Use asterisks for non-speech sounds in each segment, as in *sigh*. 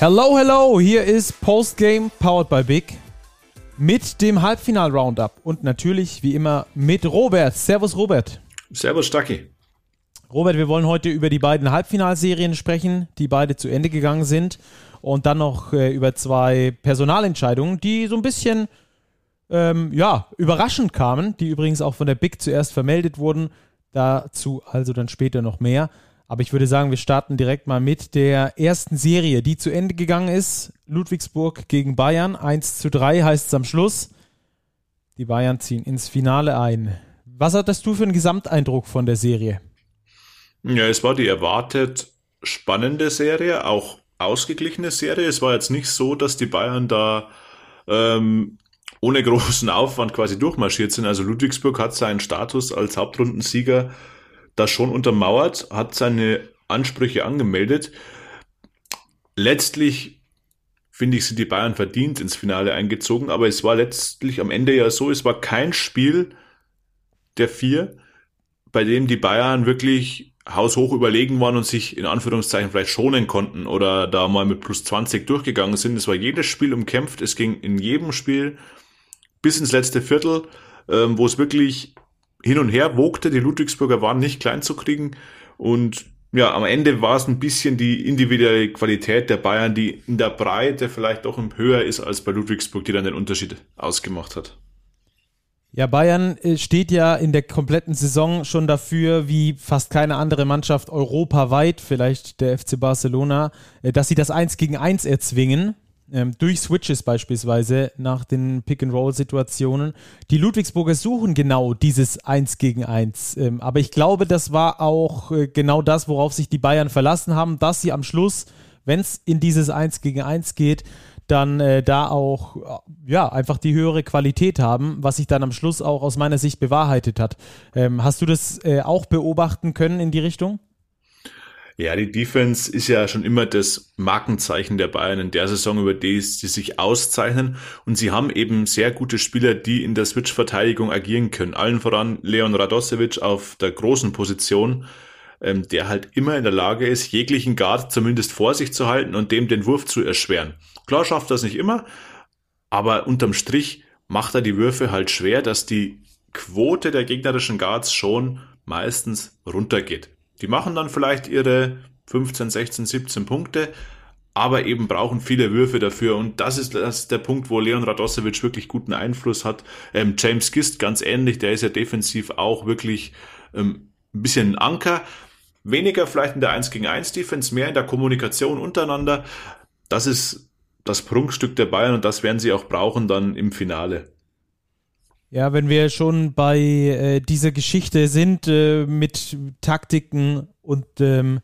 Hello, hello, hier ist Postgame powered by Big mit dem Halbfinal-Roundup und natürlich wie immer mit Robert. Servus, Robert. Servus, Stacki. Robert, wir wollen heute über die beiden Halbfinalserien sprechen, die beide zu Ende gegangen sind und dann noch äh, über zwei Personalentscheidungen, die so ein bisschen ähm, ja, überraschend kamen, die übrigens auch von der Big zuerst vermeldet wurden. Dazu also dann später noch mehr. Aber ich würde sagen, wir starten direkt mal mit der ersten Serie, die zu Ende gegangen ist. Ludwigsburg gegen Bayern. 1 zu 3 heißt es am Schluss. Die Bayern ziehen ins Finale ein. Was hattest du für einen Gesamteindruck von der Serie? Ja, es war die erwartet spannende Serie, auch ausgeglichene Serie. Es war jetzt nicht so, dass die Bayern da ähm, ohne großen Aufwand quasi durchmarschiert sind. Also Ludwigsburg hat seinen Status als Hauptrundensieger das schon untermauert, hat seine Ansprüche angemeldet. Letztlich finde ich, sind die Bayern verdient ins Finale eingezogen, aber es war letztlich am Ende ja so, es war kein Spiel der vier, bei dem die Bayern wirklich haushoch überlegen waren und sich in Anführungszeichen vielleicht schonen konnten oder da mal mit plus 20 durchgegangen sind. Es war jedes Spiel umkämpft, es ging in jedem Spiel bis ins letzte Viertel, ähm, wo es wirklich hin und her wogte. Die Ludwigsburger waren nicht klein zu kriegen und ja, am Ende war es ein bisschen die individuelle Qualität der Bayern, die in der Breite vielleicht doch höher ist als bei Ludwigsburg, die dann den Unterschied ausgemacht hat. Ja, Bayern äh, steht ja in der kompletten Saison schon dafür, wie fast keine andere Mannschaft europaweit, vielleicht der FC Barcelona, äh, dass sie das 1 gegen 1 erzwingen ähm, durch Switches beispielsweise nach den Pick-and-Roll-Situationen. Die Ludwigsburger suchen genau dieses 1 gegen 1. Ähm, aber ich glaube, das war auch äh, genau das, worauf sich die Bayern verlassen haben, dass sie am Schluss, wenn es in dieses 1 gegen 1 geht, dann äh, da auch äh, ja einfach die höhere Qualität haben, was sich dann am Schluss auch aus meiner Sicht bewahrheitet hat. Ähm, hast du das äh, auch beobachten können in die Richtung? Ja, die Defense ist ja schon immer das Markenzeichen der Bayern in der Saison, über die sie sich auszeichnen. Und sie haben eben sehr gute Spieler, die in der Switch-Verteidigung agieren können. Allen voran Leon Radosevic auf der großen Position, ähm, der halt immer in der Lage ist, jeglichen Guard zumindest vor sich zu halten und dem den Wurf zu erschweren. Klar schafft das nicht immer, aber unterm Strich macht er die Würfe halt schwer, dass die Quote der gegnerischen Guards schon meistens runtergeht. Die machen dann vielleicht ihre 15, 16, 17 Punkte, aber eben brauchen viele Würfe dafür. Und das ist, das ist der Punkt, wo Leon Radosevic wirklich guten Einfluss hat. Ähm, James Gist ganz ähnlich, der ist ja defensiv auch wirklich ähm, ein bisschen ein Anker. Weniger vielleicht in der 1 gegen 1 Defense, mehr in der Kommunikation untereinander. Das ist das Prunkstück der Bayern und das werden sie auch brauchen dann im Finale. Ja, wenn wir schon bei äh, dieser Geschichte sind äh, mit Taktiken und, ähm,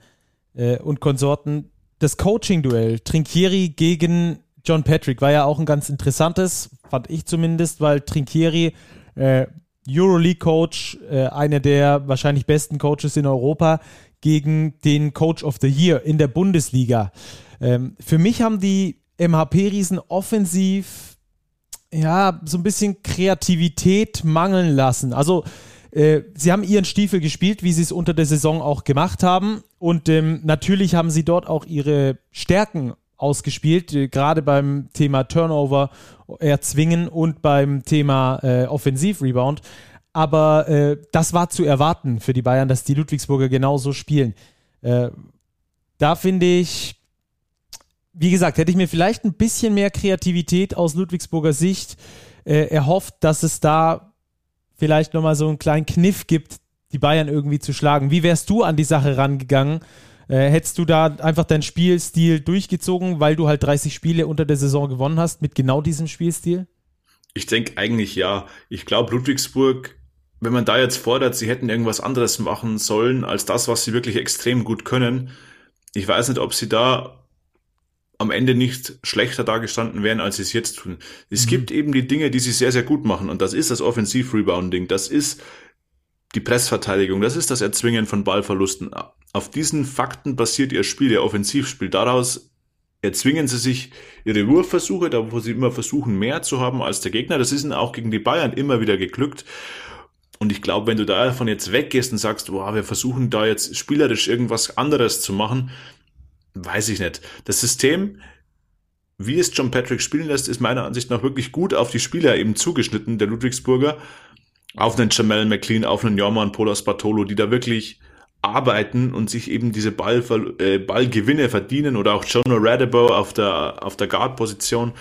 äh, und Konsorten, das Coaching-Duell Trinkieri gegen John Patrick war ja auch ein ganz interessantes, fand ich zumindest, weil Trinkieri äh, Euroleague-Coach, äh, einer der wahrscheinlich besten Coaches in Europa, gegen den Coach of the Year in der Bundesliga. Ähm, für mich haben die MHP-Riesen offensiv ja, so ein bisschen Kreativität mangeln lassen. Also, äh, sie haben ihren Stiefel gespielt, wie sie es unter der Saison auch gemacht haben. Und ähm, natürlich haben sie dort auch ihre Stärken ausgespielt, äh, gerade beim Thema Turnover erzwingen und beim Thema äh, Offensivrebound. Aber äh, das war zu erwarten für die Bayern, dass die Ludwigsburger genauso spielen. Äh, da finde ich, wie gesagt, hätte ich mir vielleicht ein bisschen mehr Kreativität aus Ludwigsburger Sicht äh, erhofft, dass es da vielleicht nochmal so einen kleinen Kniff gibt, die Bayern irgendwie zu schlagen. Wie wärst du an die Sache rangegangen? Äh, hättest du da einfach deinen Spielstil durchgezogen, weil du halt 30 Spiele unter der Saison gewonnen hast mit genau diesem Spielstil? Ich denke eigentlich ja. Ich glaube, Ludwigsburg, wenn man da jetzt fordert, sie hätten irgendwas anderes machen sollen als das, was sie wirklich extrem gut können. Ich weiß nicht, ob sie da am Ende nicht schlechter dargestanden wären, als sie es jetzt tun. Es mhm. gibt eben die Dinge, die sie sehr, sehr gut machen. Und das ist das Offensiv-Rebounding. Das ist die Pressverteidigung. Das ist das Erzwingen von Ballverlusten. Auf diesen Fakten basiert ihr Spiel, ihr Offensivspiel. Daraus erzwingen sie sich ihre Wurfversuche, da wo sie immer versuchen, mehr zu haben als der Gegner. Das ist ihnen auch gegen die Bayern immer wieder geglückt. Und ich glaube, wenn du davon jetzt weggehst und sagst, wow, wir versuchen da jetzt spielerisch irgendwas anderes zu machen, weiß ich nicht. Das System wie es John Patrick spielen lässt, ist meiner Ansicht nach wirklich gut auf die Spieler eben zugeschnitten, der Ludwigsburger. Auf einen Jamel McLean, auf einen Jorman Polas Bartolo, die da wirklich arbeiten und sich eben diese Ball, äh, Ballgewinne verdienen oder auch Jonah Radebo auf der, auf der Guard-Position.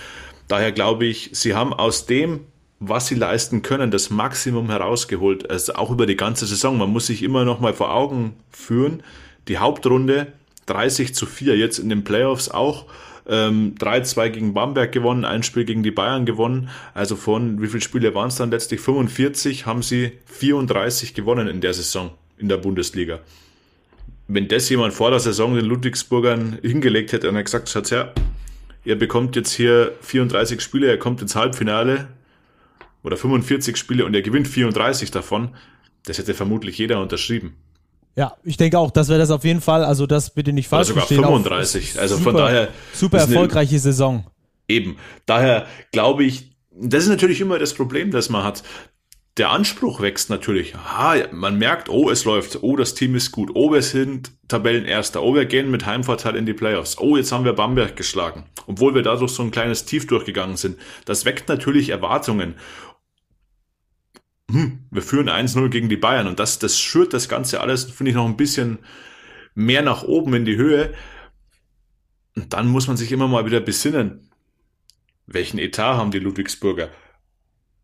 Daher glaube ich, sie haben aus dem, was sie leisten können, das Maximum herausgeholt. Also auch über die ganze Saison. Man muss sich immer noch mal vor Augen führen. Die Hauptrunde 30 zu 4, jetzt in den Playoffs auch. Ähm, 3-2 gegen Bamberg gewonnen, ein Spiel gegen die Bayern gewonnen. Also von, wie viele Spiele waren es dann letztlich? 45 haben sie 34 gewonnen in der Saison in der Bundesliga. Wenn das jemand vor der Saison den Ludwigsburgern hingelegt hätte und er gesagt, schaut her, ihr bekommt jetzt hier 34 Spiele, er kommt ins Halbfinale oder 45 Spiele und er gewinnt 34 davon, das hätte vermutlich jeder unterschrieben. Ja, ich denke auch, das wäre das auf jeden Fall, also das bitte nicht falsch oder sogar verstehen. 35, also super, von daher. Super erfolgreiche Saison. Eben, daher glaube ich, das ist natürlich immer das Problem, das man hat der Anspruch wächst natürlich. Aha, man merkt, oh, es läuft, oh, das Team ist gut, oh, wir sind Tabellenerster, oh, wir gehen mit Heimvorteil in die Playoffs, oh, jetzt haben wir Bamberg geschlagen, obwohl wir dadurch so ein kleines Tief durchgegangen sind. Das weckt natürlich Erwartungen. Hm, wir führen 1-0 gegen die Bayern und das, das schürt das Ganze alles, finde ich, noch ein bisschen mehr nach oben in die Höhe. Und dann muss man sich immer mal wieder besinnen. Welchen Etat haben die Ludwigsburger?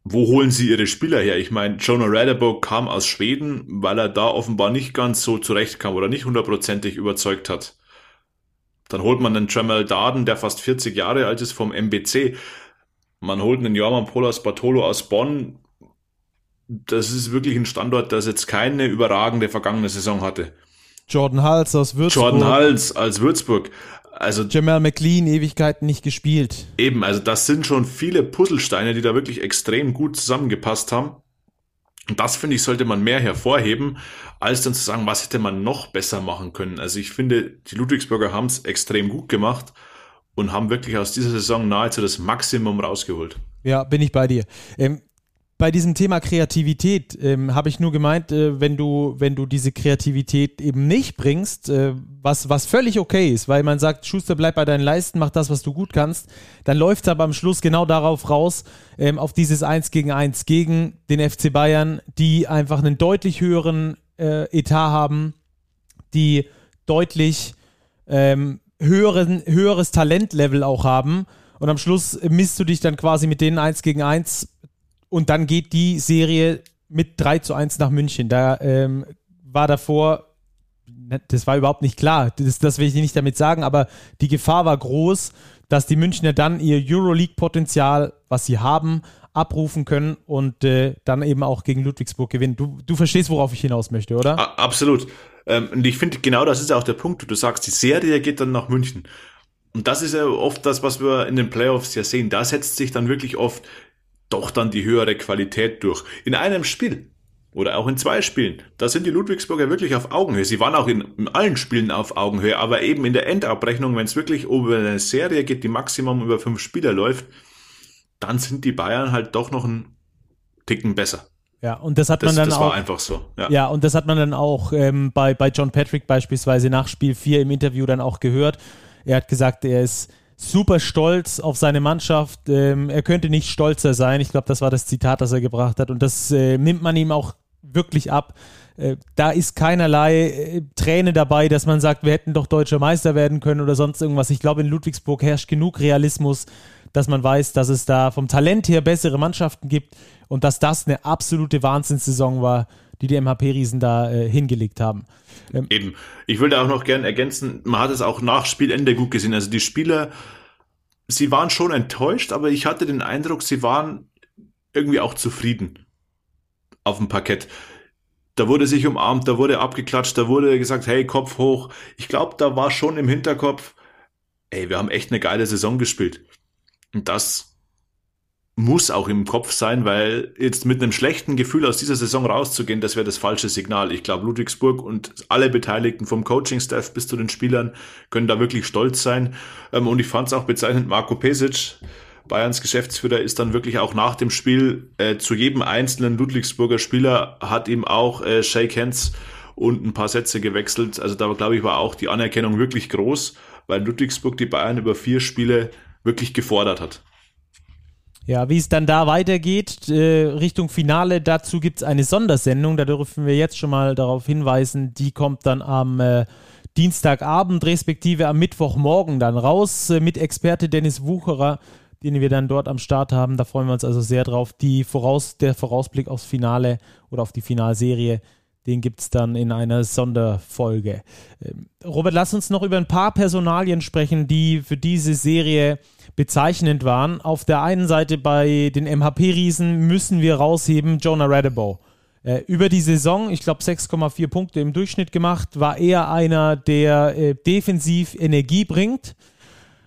wo holen sie ihre Spieler her? Ich meine, Jonah Radebo kam aus Schweden, weil er da offenbar nicht ganz so zurechtkam oder nicht hundertprozentig überzeugt hat. Dann holt man einen Tremel Darden, der fast 40 Jahre alt ist, vom MBC. Man holt einen Jorman Polas Bartolo aus Bonn. Das ist wirklich ein Standort, das jetzt keine überragende vergangene Saison hatte. Jordan Hals aus Würzburg. Jordan Hals als Würzburg. Also Jamal McLean Ewigkeiten nicht gespielt. Eben, also das sind schon viele Puzzlesteine, die da wirklich extrem gut zusammengepasst haben. Und das finde ich sollte man mehr hervorheben, als dann zu sagen, was hätte man noch besser machen können. Also ich finde, die Ludwigsburger haben es extrem gut gemacht und haben wirklich aus dieser Saison nahezu das Maximum rausgeholt. Ja, bin ich bei dir. Ähm, bei diesem Thema Kreativität ähm, habe ich nur gemeint, äh, wenn du, wenn du diese Kreativität eben nicht bringst, äh, was, was völlig okay ist, weil man sagt, Schuster, bleib bei deinen Leisten, mach das, was du gut kannst, dann läuft es aber am Schluss genau darauf raus, ähm, auf dieses 1 gegen 1 gegen den FC Bayern, die einfach einen deutlich höheren äh, Etat haben, die deutlich ähm, höheren, höheres Talentlevel auch haben. Und am Schluss misst du dich dann quasi mit denen 1 gegen 1 und dann geht die Serie mit 3 zu 1 nach München. Da ähm, war davor, ne, das war überhaupt nicht klar, das, das will ich nicht damit sagen, aber die Gefahr war groß, dass die Münchner dann ihr Euroleague-Potenzial, was sie haben, abrufen können und äh, dann eben auch gegen Ludwigsburg gewinnen. Du, du verstehst, worauf ich hinaus möchte, oder? Absolut. Ähm, und ich finde, genau das ist auch der Punkt. Du sagst, die Serie geht dann nach München. Und das ist ja oft das, was wir in den Playoffs ja sehen. Da setzt sich dann wirklich oft doch dann die höhere Qualität durch. In einem Spiel oder auch in zwei Spielen, da sind die Ludwigsburger wirklich auf Augenhöhe. Sie waren auch in, in allen Spielen auf Augenhöhe, aber eben in der Endabrechnung, wenn es wirklich über eine Serie geht, die Maximum über fünf Spieler läuft, dann sind die Bayern halt doch noch einen Ticken besser. Ja, und das hat man dann das auch. Das war einfach so. Ja. ja, und das hat man dann auch ähm, bei, bei John Patrick beispielsweise nach Spiel 4 im Interview dann auch gehört. Er hat gesagt, er ist super stolz auf seine Mannschaft. Ähm, er könnte nicht stolzer sein. Ich glaube, das war das Zitat, das er gebracht hat. Und das äh, nimmt man ihm auch wirklich ab. Äh, da ist keinerlei äh, Träne dabei, dass man sagt, wir hätten doch deutscher Meister werden können oder sonst irgendwas. Ich glaube, in Ludwigsburg herrscht genug Realismus, dass man weiß, dass es da vom Talent her bessere Mannschaften gibt und dass das eine absolute Wahnsinnssaison war, die die MHP-Riesen da äh, hingelegt haben. Ähm, Eben. Ich würde auch noch gerne ergänzen, man hat es auch nach Spielende gut gesehen. Also die Spieler, sie waren schon enttäuscht, aber ich hatte den Eindruck, sie waren irgendwie auch zufrieden auf dem Parkett. Da wurde sich umarmt, da wurde abgeklatscht, da wurde gesagt, hey, Kopf hoch. Ich glaube, da war schon im Hinterkopf, ey, wir haben echt eine geile Saison gespielt. Und das muss auch im Kopf sein, weil jetzt mit einem schlechten Gefühl aus dieser Saison rauszugehen, das wäre das falsche Signal. Ich glaube, Ludwigsburg und alle Beteiligten vom Coaching-Staff bis zu den Spielern können da wirklich stolz sein. Ähm, und ich fand es auch bezeichnend, Marco Pesic, Bayerns Geschäftsführer, ist dann wirklich auch nach dem Spiel äh, zu jedem einzelnen Ludwigsburger Spieler hat ihm auch äh, Shake Hands und ein paar Sätze gewechselt. Also da glaube ich war auch die Anerkennung wirklich groß, weil Ludwigsburg die Bayern über vier Spiele wirklich gefordert hat. Ja, wie es dann da weitergeht, äh, Richtung Finale, dazu gibt es eine Sondersendung, da dürfen wir jetzt schon mal darauf hinweisen, die kommt dann am äh, Dienstagabend, respektive am Mittwochmorgen dann raus, äh, mit Experte Dennis Wucherer, den wir dann dort am Start haben. Da freuen wir uns also sehr drauf. Die Voraus, der Vorausblick aufs Finale oder auf die Finalserie den gibt es dann in einer Sonderfolge. Ähm, Robert, lass uns noch über ein paar Personalien sprechen, die für diese Serie bezeichnend waren. Auf der einen Seite bei den MHP-Riesen müssen wir rausheben Jonah Radebow. Äh, über die Saison, ich glaube 6,4 Punkte im Durchschnitt gemacht, war er einer, der äh, defensiv Energie bringt.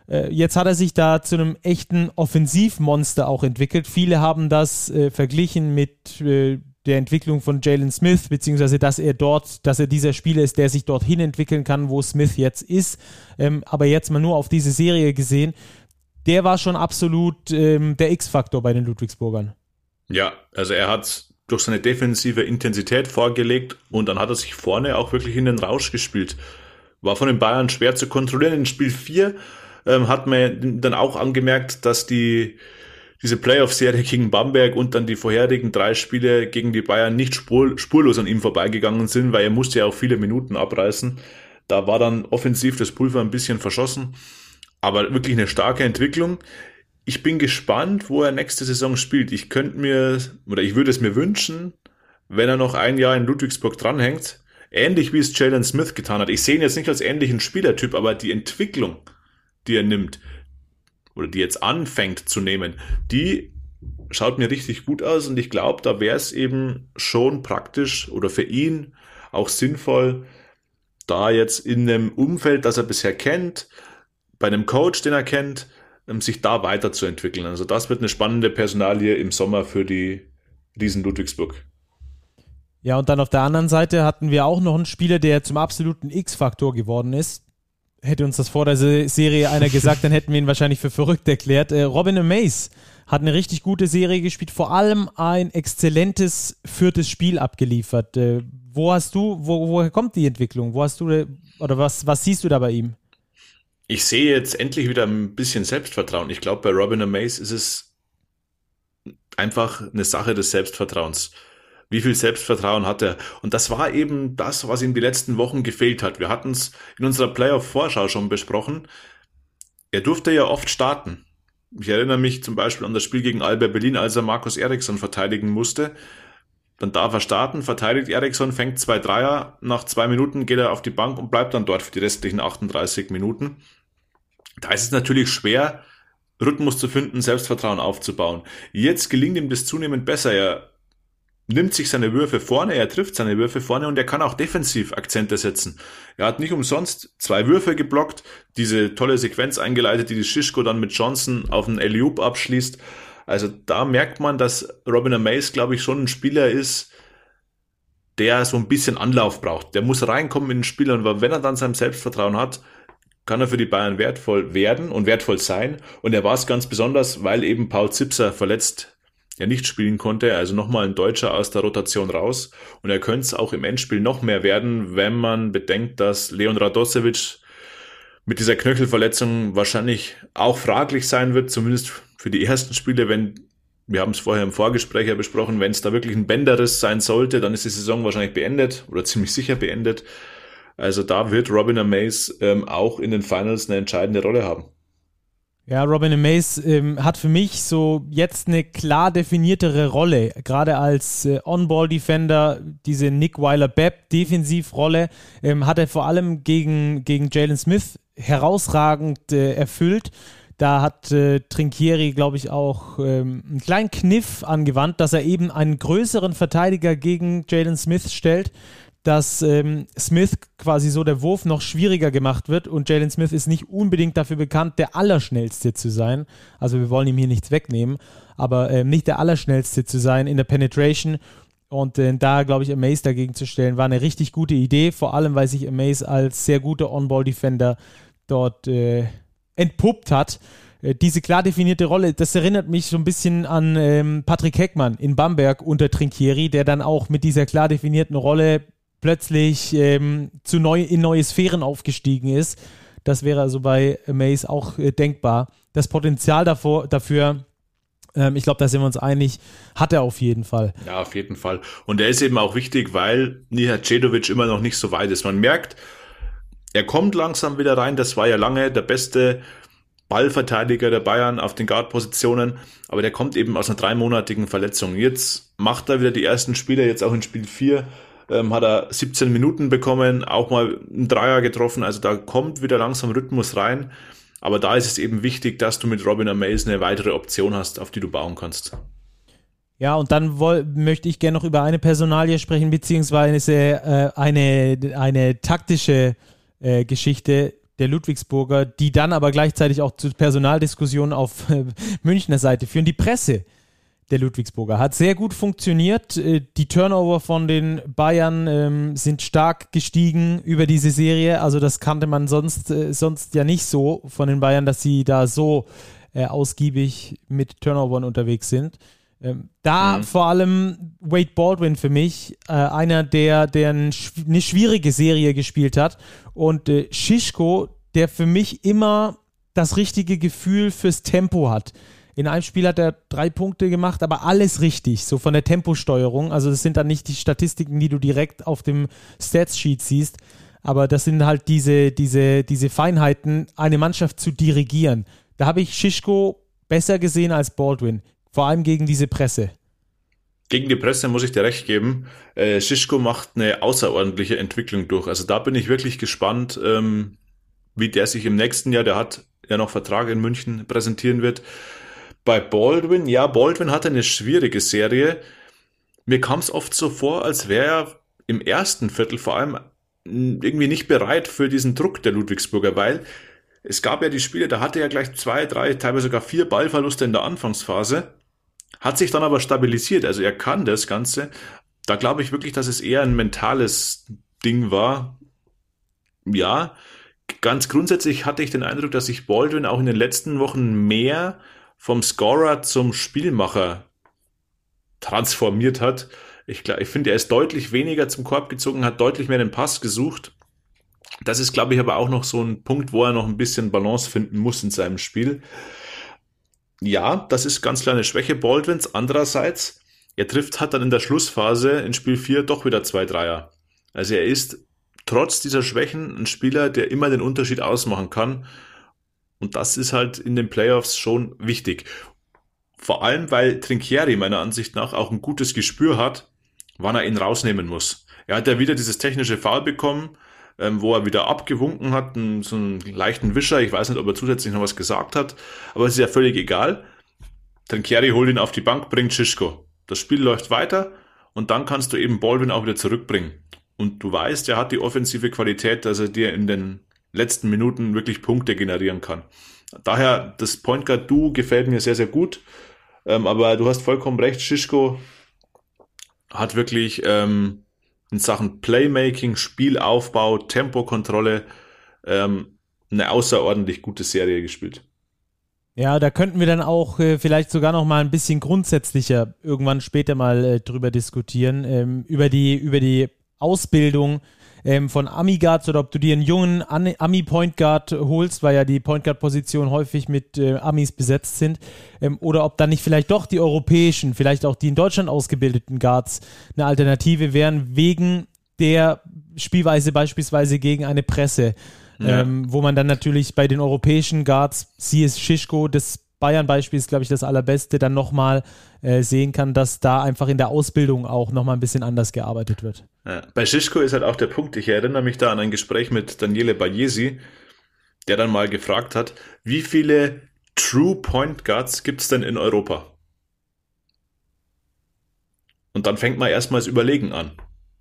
Äh, jetzt hat er sich da zu einem echten Offensivmonster auch entwickelt. Viele haben das verglichen mit der Entwicklung von Jalen Smith, beziehungsweise dass er dort, dass er dieser Spieler ist, der sich dorthin entwickeln kann, wo Smith jetzt ist. Ähm, aber jetzt mal nur auf diese Serie gesehen, der war schon absolut ähm, der X-Faktor bei den Ludwigsburgern. Ja, also er hat durch seine defensive Intensität vorgelegt und dann hat er sich vorne auch wirklich in den Rausch gespielt. War von den Bayern schwer zu kontrollieren. In Spiel 4 ähm, hat man dann auch angemerkt, dass die diese Playoff-Serie gegen Bamberg und dann die vorherigen drei Spiele gegen die Bayern nicht spur, spurlos an ihm vorbeigegangen sind, weil er musste ja auch viele Minuten abreißen. Da war dann offensiv das Pulver ein bisschen verschossen, aber wirklich eine starke Entwicklung. Ich bin gespannt, wo er nächste Saison spielt. Ich könnte mir, oder ich würde es mir wünschen, wenn er noch ein Jahr in Ludwigsburg dranhängt, ähnlich wie es Jalen Smith getan hat. Ich sehe ihn jetzt nicht als ähnlichen Spielertyp, aber die Entwicklung, die er nimmt, oder die jetzt anfängt zu nehmen, die schaut mir richtig gut aus und ich glaube, da wäre es eben schon praktisch oder für ihn auch sinnvoll, da jetzt in einem Umfeld, das er bisher kennt, bei einem Coach, den er kennt, ähm, sich da weiterzuentwickeln. Also das wird eine spannende Personalie im Sommer für die Riesen Ludwigsburg. Ja, und dann auf der anderen Seite hatten wir auch noch einen Spieler, der zum absoluten X-Faktor geworden ist hätte uns das vor der Serie einer *laughs* gesagt, dann hätten wir ihn wahrscheinlich für verrückt erklärt. Äh, Robin Amaze hat eine richtig gute Serie gespielt, vor allem ein exzellentes viertes Spiel abgeliefert. Äh, wo hast du, wo, woher kommt die Entwicklung? Wo hast du, oder was, was siehst du da bei ihm? Ich sehe jetzt endlich wieder ein bisschen Selbstvertrauen. Ich glaube, bei Robin Amaze ist es einfach eine Sache des Selbstvertrauens. Wie viel Selbstvertrauen hat er? Und das war eben das, was ihm die letzten Wochen gefehlt hat. Wir hatten es in unserer Playoff-Vorschau schon besprochen. Er durfte ja oft starten. Ich erinnere mich zum Beispiel an das Spiel gegen Alba Berlin, als er Markus Eriksson verteidigen musste. Dann darf er starten, verteidigt Eriksson, fängt zwei Dreier. Nach zwei Minuten geht er auf die Bank und bleibt dann dort für die restlichen 38 Minuten. Da ist es natürlich schwer, Rhythmus zu finden, Selbstvertrauen aufzubauen. Jetzt gelingt ihm das zunehmend besser. Er nimmt sich seine Würfe vorne, er trifft seine Würfe vorne und er kann auch defensiv Akzente setzen. Er hat nicht umsonst zwei Würfe geblockt, diese tolle Sequenz eingeleitet, die die Shishko dann mit Johnson auf den Eliup abschließt. Also da merkt man, dass Robin Mace, glaube ich, schon ein Spieler ist, der so ein bisschen Anlauf braucht. Der muss reinkommen in den Spiel und wenn er dann sein Selbstvertrauen hat, kann er für die Bayern wertvoll werden und wertvoll sein. Und er war es ganz besonders, weil eben Paul Zipser verletzt ja nicht spielen konnte. Also nochmal ein Deutscher aus der Rotation raus. Und er könnte es auch im Endspiel noch mehr werden, wenn man bedenkt, dass Leon Radosevic mit dieser Knöchelverletzung wahrscheinlich auch fraglich sein wird, zumindest für die ersten Spiele, wenn wir haben es vorher im Vorgespräch ja besprochen, wenn es da wirklich ein Bänderriss sein sollte, dann ist die Saison wahrscheinlich beendet oder *laughs* ziemlich sicher beendet. Also da wird Robin Amaze ähm, auch in den Finals eine entscheidende Rolle haben. Ja, Robin Mays ähm, hat für mich so jetzt eine klar definiertere Rolle, gerade als äh, On-Ball-Defender, diese Nick Weiler-Bepp-Defensivrolle ähm, hat er vor allem gegen, gegen Jalen Smith herausragend äh, erfüllt. Da hat äh, Trinkieri, glaube ich, auch ähm, einen kleinen Kniff angewandt, dass er eben einen größeren Verteidiger gegen Jalen Smith stellt dass ähm, Smith quasi so der Wurf noch schwieriger gemacht wird und Jalen Smith ist nicht unbedingt dafür bekannt, der Allerschnellste zu sein. Also wir wollen ihm hier nichts wegnehmen, aber ähm, nicht der Allerschnellste zu sein in der Penetration. Und äh, da, glaube ich, Amaze dagegen zu stellen, war eine richtig gute Idee, vor allem weil sich Amaze als sehr guter On-Ball-Defender dort äh, entpuppt hat äh, diese klar definierte Rolle, das erinnert mich so ein bisschen an ähm, Patrick Heckmann in Bamberg unter Trinkieri, der dann auch mit dieser klar definierten Rolle plötzlich ähm, zu neu, in neue Sphären aufgestiegen ist. Das wäre also bei Maze auch äh, denkbar. das Potenzial davor, dafür, ähm, ich glaube, da sind wir uns einig, hat er auf jeden Fall. Ja, auf jeden Fall. Und er ist eben auch wichtig, weil Nihat Cedovic immer noch nicht so weit ist. Man merkt, er kommt langsam wieder rein. Das war ja lange der beste Ballverteidiger der Bayern auf den Guard-Positionen, aber der kommt eben aus einer dreimonatigen Verletzung. Jetzt macht er wieder die ersten Spiele, jetzt auch in Spiel 4 ähm, hat er 17 Minuten bekommen, auch mal einen Dreier getroffen, also da kommt wieder langsam Rhythmus rein. Aber da ist es eben wichtig, dass du mit Robin Amaze eine weitere Option hast, auf die du bauen kannst. Ja, und dann woll, möchte ich gerne noch über eine Personalie sprechen, beziehungsweise äh, eine, eine taktische äh, Geschichte der Ludwigsburger, die dann aber gleichzeitig auch zu Personaldiskussionen auf äh, Münchner Seite führen. Die Presse der Ludwigsburger. Hat sehr gut funktioniert. Äh, die Turnover von den Bayern ähm, sind stark gestiegen über diese Serie. Also das kannte man sonst, äh, sonst ja nicht so von den Bayern, dass sie da so äh, ausgiebig mit Turnovern unterwegs sind. Ähm, da mhm. vor allem Wade Baldwin für mich, äh, einer, der, der ein, eine schwierige Serie gespielt hat. Und äh, Shishko, der für mich immer das richtige Gefühl fürs Tempo hat. In einem Spiel hat er drei Punkte gemacht, aber alles richtig, so von der Temposteuerung. Also das sind dann nicht die Statistiken, die du direkt auf dem Stats-Sheet siehst, aber das sind halt diese, diese, diese Feinheiten, eine Mannschaft zu dirigieren. Da habe ich Shishko besser gesehen als Baldwin, vor allem gegen diese Presse. Gegen die Presse muss ich dir recht geben. Äh, Shishko macht eine außerordentliche Entwicklung durch. Also da bin ich wirklich gespannt, ähm, wie der sich im nächsten Jahr, der hat ja noch Vertrag in München, präsentieren wird. Bei Baldwin, ja, Baldwin hatte eine schwierige Serie. Mir kam es oft so vor, als wäre er im ersten Viertel vor allem irgendwie nicht bereit für diesen Druck der Ludwigsburger, weil es gab ja die Spiele, da hatte er gleich zwei, drei, teilweise sogar vier Ballverluste in der Anfangsphase, hat sich dann aber stabilisiert, also er kann das Ganze. Da glaube ich wirklich, dass es eher ein mentales Ding war. Ja, ganz grundsätzlich hatte ich den Eindruck, dass sich Baldwin auch in den letzten Wochen mehr vom Scorer zum Spielmacher transformiert hat. Ich, ich finde, er ist deutlich weniger zum Korb gezogen, hat deutlich mehr den Pass gesucht. Das ist, glaube ich, aber auch noch so ein Punkt, wo er noch ein bisschen Balance finden muss in seinem Spiel. Ja, das ist ganz kleine Schwäche Baldwins. Andererseits, er trifft, hat dann in der Schlussphase in Spiel 4 doch wieder zwei Dreier. Also er ist trotz dieser Schwächen ein Spieler, der immer den Unterschied ausmachen kann. Und das ist halt in den Playoffs schon wichtig. Vor allem, weil Trinchieri meiner Ansicht nach auch ein gutes Gespür hat, wann er ihn rausnehmen muss. Er hat ja wieder dieses technische Foul bekommen, ähm, wo er wieder abgewunken hat, einen, so einen leichten Wischer. Ich weiß nicht, ob er zusätzlich noch was gesagt hat, aber es ist ja völlig egal. Trinchieri holt ihn auf die Bank, bringt Schischko. Das Spiel läuft weiter und dann kannst du eben Baldwin auch wieder zurückbringen. Und du weißt, er hat die offensive Qualität, dass er dir in den letzten Minuten wirklich Punkte generieren kann. Daher, das Point Guard Duo gefällt mir sehr, sehr gut. Ähm, aber du hast vollkommen recht, Schischko hat wirklich ähm, in Sachen Playmaking, Spielaufbau, Tempokontrolle ähm, eine außerordentlich gute Serie gespielt. Ja, da könnten wir dann auch äh, vielleicht sogar noch mal ein bisschen grundsätzlicher irgendwann später mal äh, drüber diskutieren, ähm, über die, über die Ausbildung ähm, von Ami-Guards oder ob du dir einen jungen Ami-Point Guard holst, weil ja die Point Guard-Positionen häufig mit äh, Amis besetzt sind, ähm, oder ob dann nicht vielleicht doch die europäischen, vielleicht auch die in Deutschland ausgebildeten Guards eine Alternative wären, wegen der Spielweise beispielsweise gegen eine Presse. Ja. Ähm, wo man dann natürlich bei den europäischen Guards, sie ist Schischko, das Bayern-Beispiel ist, glaube ich, das allerbeste, dann nochmal äh, sehen kann, dass da einfach in der Ausbildung auch nochmal ein bisschen anders gearbeitet wird. Ja, bei Schischko ist halt auch der Punkt, ich erinnere mich da an ein Gespräch mit Daniele Bayesi, der dann mal gefragt hat, wie viele True Point Guards gibt es denn in Europa? Und dann fängt man erstmal das Überlegen an.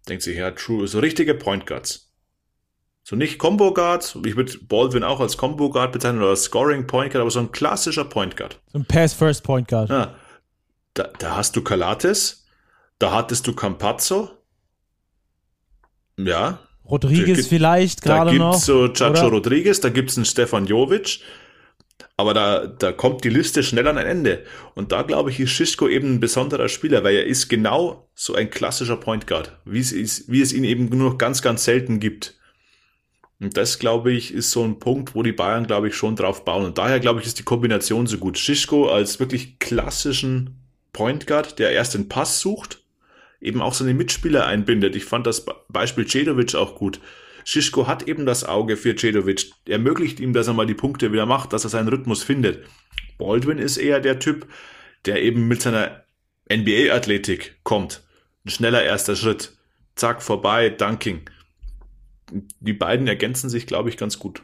Denkt sich, ja, True, so richtige Point Guards. So nicht Combo Guard, ich würde Baldwin auch als Combo Guard bezeichnen oder Scoring Point Guard, aber so ein klassischer Point Guard. So ein Pass First Point Guard. Ja. Da, da hast du Calates, da hattest du Campazzo. Ja. Rodriguez gibt, vielleicht gerade noch. Da gibt's so Chacho Rodriguez, da gibt's einen Stefan Jovic. Aber da, da kommt die Liste schnell an ein Ende. Und da glaube ich, ist Schischko eben ein besonderer Spieler, weil er ist genau so ein klassischer Point Guard, wie es, ist, wie es ihn eben nur ganz, ganz selten gibt. Und das, glaube ich, ist so ein Punkt, wo die Bayern, glaube ich, schon drauf bauen. Und daher, glaube ich, ist die Kombination so gut. Schischko als wirklich klassischen Point Guard, der erst den Pass sucht, eben auch seine Mitspieler einbindet. Ich fand das Beispiel Cedovic auch gut. Schischko hat eben das Auge für Cedovic. Ermöglicht ihm, dass er mal die Punkte wieder macht, dass er seinen Rhythmus findet. Baldwin ist eher der Typ, der eben mit seiner NBA-Athletik kommt. Ein schneller erster Schritt. Zack, vorbei, Dunking. Die beiden ergänzen sich, glaube ich, ganz gut.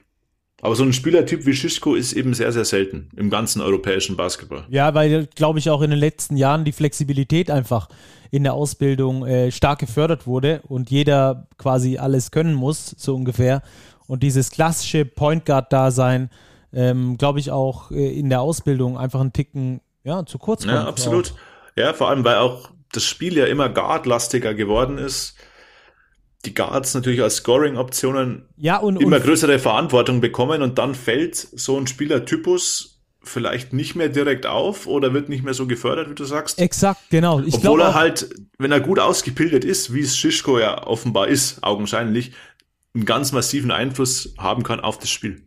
Aber so ein Spielertyp wie Schischko ist eben sehr, sehr selten im ganzen europäischen Basketball. Ja, weil, glaube ich, auch in den letzten Jahren die Flexibilität einfach in der Ausbildung äh, stark gefördert wurde und jeder quasi alles können muss, so ungefähr. Und dieses klassische Point Guard-Dasein, ähm, glaube ich, auch äh, in der Ausbildung einfach einen Ticken ja, zu kurz kommt. Ja, absolut. Auch. Ja, vor allem, weil auch das Spiel ja immer guardlastiger geworden ist die Guards natürlich als Scoring-Optionen ja, und, immer und größere Verantwortung bekommen und dann fällt so ein Spielertypus vielleicht nicht mehr direkt auf oder wird nicht mehr so gefördert, wie du sagst. Exakt, genau. Ich Obwohl er halt, wenn er gut ausgebildet ist, wie es Schischko ja offenbar ist, augenscheinlich, einen ganz massiven Einfluss haben kann auf das Spiel.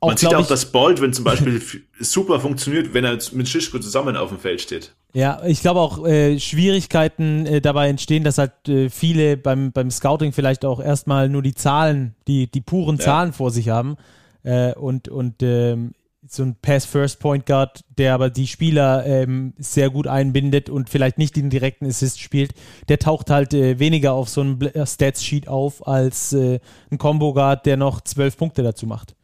Auch, Man sieht auch, dass Baldwin zum Beispiel *laughs* super funktioniert, wenn er mit Schischko zusammen auf dem Feld steht. Ja, ich glaube auch äh, Schwierigkeiten äh, dabei entstehen, dass halt äh, viele beim, beim Scouting vielleicht auch erstmal nur die Zahlen, die, die puren ja. Zahlen vor sich haben. Äh, und und ähm, so ein Pass-First-Point Guard, der aber die Spieler ähm, sehr gut einbindet und vielleicht nicht den direkten Assist spielt, der taucht halt äh, weniger auf so einem Stats-Sheet auf als äh, ein Combo-Guard, der noch zwölf Punkte dazu macht.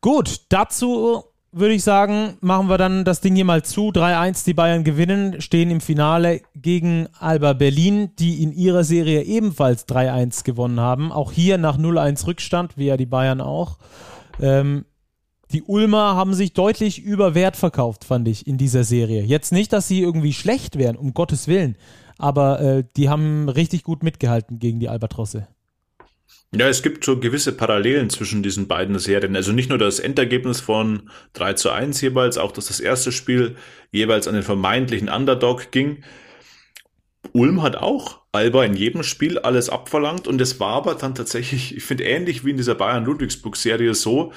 Gut, dazu würde ich sagen, machen wir dann das Ding hier mal zu. 3-1, die Bayern gewinnen, stehen im Finale gegen Alba Berlin, die in ihrer Serie ebenfalls 3-1 gewonnen haben. Auch hier nach 0-1 Rückstand, wie ja die Bayern auch. Ähm, die Ulmer haben sich deutlich über Wert verkauft, fand ich, in dieser Serie. Jetzt nicht, dass sie irgendwie schlecht wären, um Gottes Willen, aber äh, die haben richtig gut mitgehalten gegen die Albatrosse. Ja, es gibt so gewisse Parallelen zwischen diesen beiden Serien. Also nicht nur das Endergebnis von 3 zu 1 jeweils, auch dass das erste Spiel jeweils an den vermeintlichen Underdog ging. Ulm hat auch Alba in jedem Spiel alles abverlangt und es war aber dann tatsächlich, ich finde ähnlich wie in dieser Bayern-Ludwigsburg-Serie so,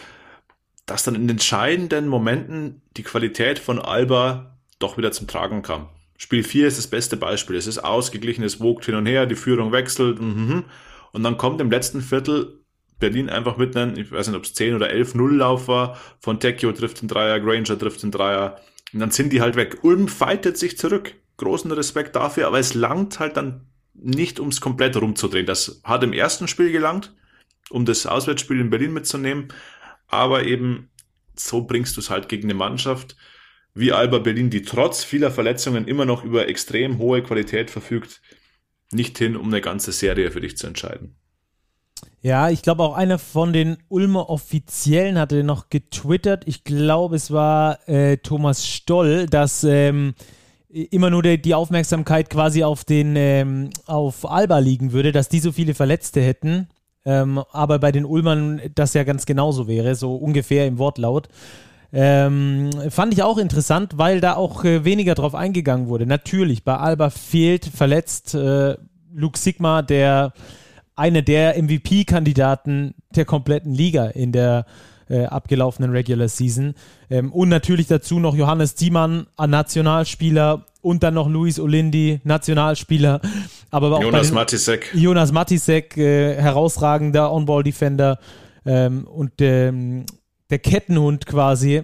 dass dann in entscheidenden Momenten die Qualität von Alba doch wieder zum Tragen kam. Spiel 4 ist das beste Beispiel. Es ist ausgeglichen, es wogt hin und her, die Führung wechselt. Mhm. Und dann kommt im letzten Viertel Berlin einfach mit einem, ich weiß nicht, ob es 10 oder 11 Null-Lauf war, von Tecchio trifft den Dreier, Granger trifft den Dreier. Und dann sind die halt weg. Ulm fightet sich zurück. Großen Respekt dafür, aber es langt halt dann nicht, ums komplett rumzudrehen. Das hat im ersten Spiel gelangt, um das Auswärtsspiel in Berlin mitzunehmen. Aber eben so bringst du es halt gegen eine Mannschaft wie Alba Berlin, die trotz vieler Verletzungen immer noch über extrem hohe Qualität verfügt, nicht hin, um eine ganze Serie für dich zu entscheiden. Ja, ich glaube auch einer von den Ulmer Offiziellen hatte noch getwittert. Ich glaube, es war äh, Thomas Stoll, dass ähm, immer nur die, die, Aufmerksamkeit quasi auf den ähm, auf Alba liegen würde, dass die so viele Verletzte hätten. Ähm, aber bei den Ulmern das ja ganz genauso wäre, so ungefähr im Wortlaut. Ähm, fand ich auch interessant, weil da auch äh, weniger drauf eingegangen wurde. Natürlich, bei Alba fehlt verletzt äh, Luke Sigma, der eine der MVP-Kandidaten der kompletten Liga in der äh, abgelaufenen Regular Season. Ähm, und natürlich dazu noch Johannes Diemann, Nationalspieler und dann noch Luis Olindi, Nationalspieler. Aber auch Jonas Matisek. Jonas Matisek, äh, herausragender On-Ball-Defender ähm, und ähm, der Kettenhund quasi.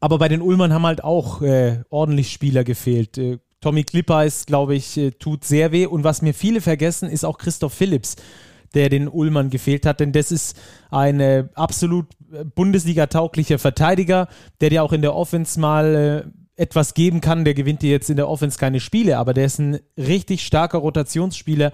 Aber bei den Ulmern haben halt auch äh, ordentlich Spieler gefehlt. Äh, Tommy Klipper ist, glaube ich, äh, tut sehr weh. Und was mir viele vergessen, ist auch Christoph Phillips, der den Ulmern gefehlt hat. Denn das ist ein äh, absolut äh, Bundesliga-tauglicher Verteidiger, der dir auch in der Offense mal äh, etwas geben kann. Der gewinnt dir jetzt in der Offense keine Spiele, aber der ist ein richtig starker Rotationsspieler,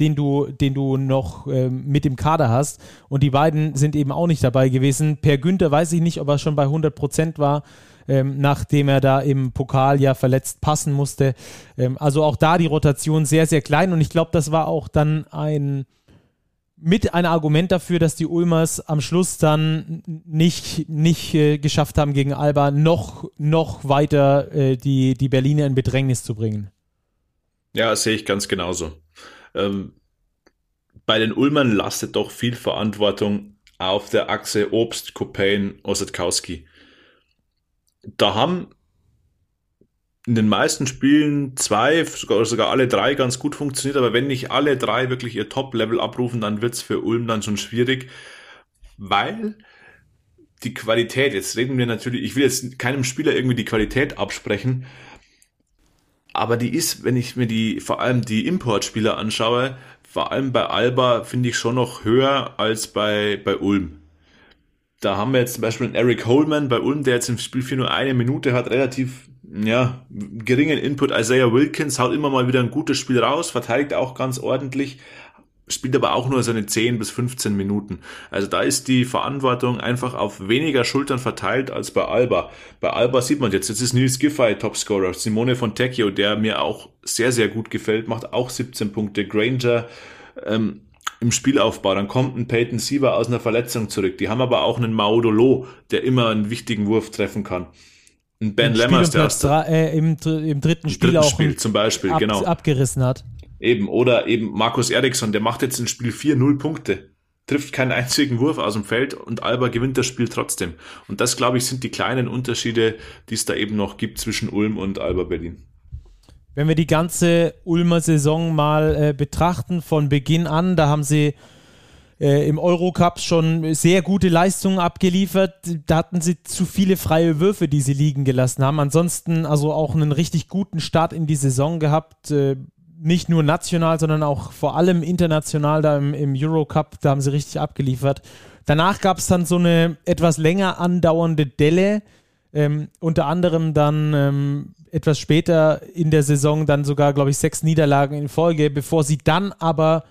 den du, den du noch ähm, mit im Kader hast. Und die beiden sind eben auch nicht dabei gewesen. Per Günther weiß ich nicht, ob er schon bei 100 Prozent war, ähm, nachdem er da im Pokal ja verletzt passen musste. Ähm, also auch da die Rotation sehr, sehr klein. Und ich glaube, das war auch dann ein mit ein Argument dafür, dass die Ulmers am Schluss dann nicht, nicht äh, geschafft haben, gegen Alba noch, noch weiter äh, die, die Berliner in Bedrängnis zu bringen. Ja, sehe ich ganz genauso. Ähm, bei den Ulmern lastet doch viel Verantwortung auf der Achse Obst, Copain, Osetkowski. Da haben in den meisten Spielen zwei, sogar, sogar alle drei ganz gut funktioniert, aber wenn nicht alle drei wirklich ihr Top-Level abrufen, dann wird's für Ulm dann schon schwierig, weil die Qualität, jetzt reden wir natürlich, ich will jetzt keinem Spieler irgendwie die Qualität absprechen, aber die ist, wenn ich mir die, vor allem die Importspieler anschaue, vor allem bei Alba finde ich schon noch höher als bei, bei Ulm. Da haben wir jetzt zum Beispiel einen Eric Holman bei Ulm, der jetzt im Spiel 4 nur eine Minute hat, relativ ja, geringen Input. Isaiah Wilkins haut immer mal wieder ein gutes Spiel raus, verteidigt auch ganz ordentlich, spielt aber auch nur seine 10 bis 15 Minuten. Also da ist die Verantwortung einfach auf weniger Schultern verteilt als bei Alba. Bei Alba sieht man jetzt, jetzt ist Nils Giffey Topscorer, Simone Fontecchio, der mir auch sehr, sehr gut gefällt, macht auch 17 Punkte, Granger ähm, im Spielaufbau, dann kommt ein Peyton Siever aus einer Verletzung zurück. Die haben aber auch einen Maudolo, der immer einen wichtigen Wurf treffen kann. Ein Ben Lemmers, der drei, äh, im, im, dritten Spiel dritten Spiel zum Beispiel, ab, genau. abgerissen hat. Eben, oder eben Markus Eriksson, der macht jetzt in Spiel 4 0 Punkte, trifft keinen einzigen Wurf aus dem Feld und Alba gewinnt das Spiel trotzdem. Und das, glaube ich, sind die kleinen Unterschiede, die es da eben noch gibt zwischen Ulm und Alba Berlin. Wenn wir die ganze Ulmer Saison mal äh, betrachten, von Beginn an, da haben sie äh, im Eurocup schon sehr gute Leistungen abgeliefert. Da hatten sie zu viele freie Würfe, die sie liegen gelassen haben. Ansonsten also auch einen richtig guten Start in die Saison gehabt. Äh, nicht nur national, sondern auch vor allem international da im, im Eurocup, da haben sie richtig abgeliefert. Danach gab es dann so eine etwas länger andauernde Delle, ähm, unter anderem dann ähm, etwas später in der Saison dann sogar, glaube ich, sechs Niederlagen in Folge, bevor sie dann aber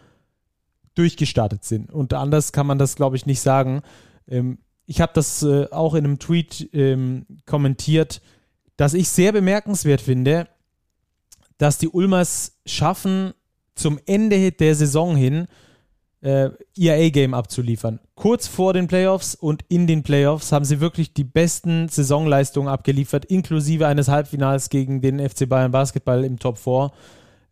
durchgestartet sind. Und anders kann man das, glaube ich, nicht sagen. Ähm, ich habe das äh, auch in einem Tweet ähm, kommentiert, dass ich sehr bemerkenswert finde, dass die Ulmers schaffen, zum Ende der Saison hin äh, ihr A-Game abzuliefern. Kurz vor den Playoffs und in den Playoffs haben sie wirklich die besten Saisonleistungen abgeliefert, inklusive eines Halbfinals gegen den FC Bayern Basketball im Top 4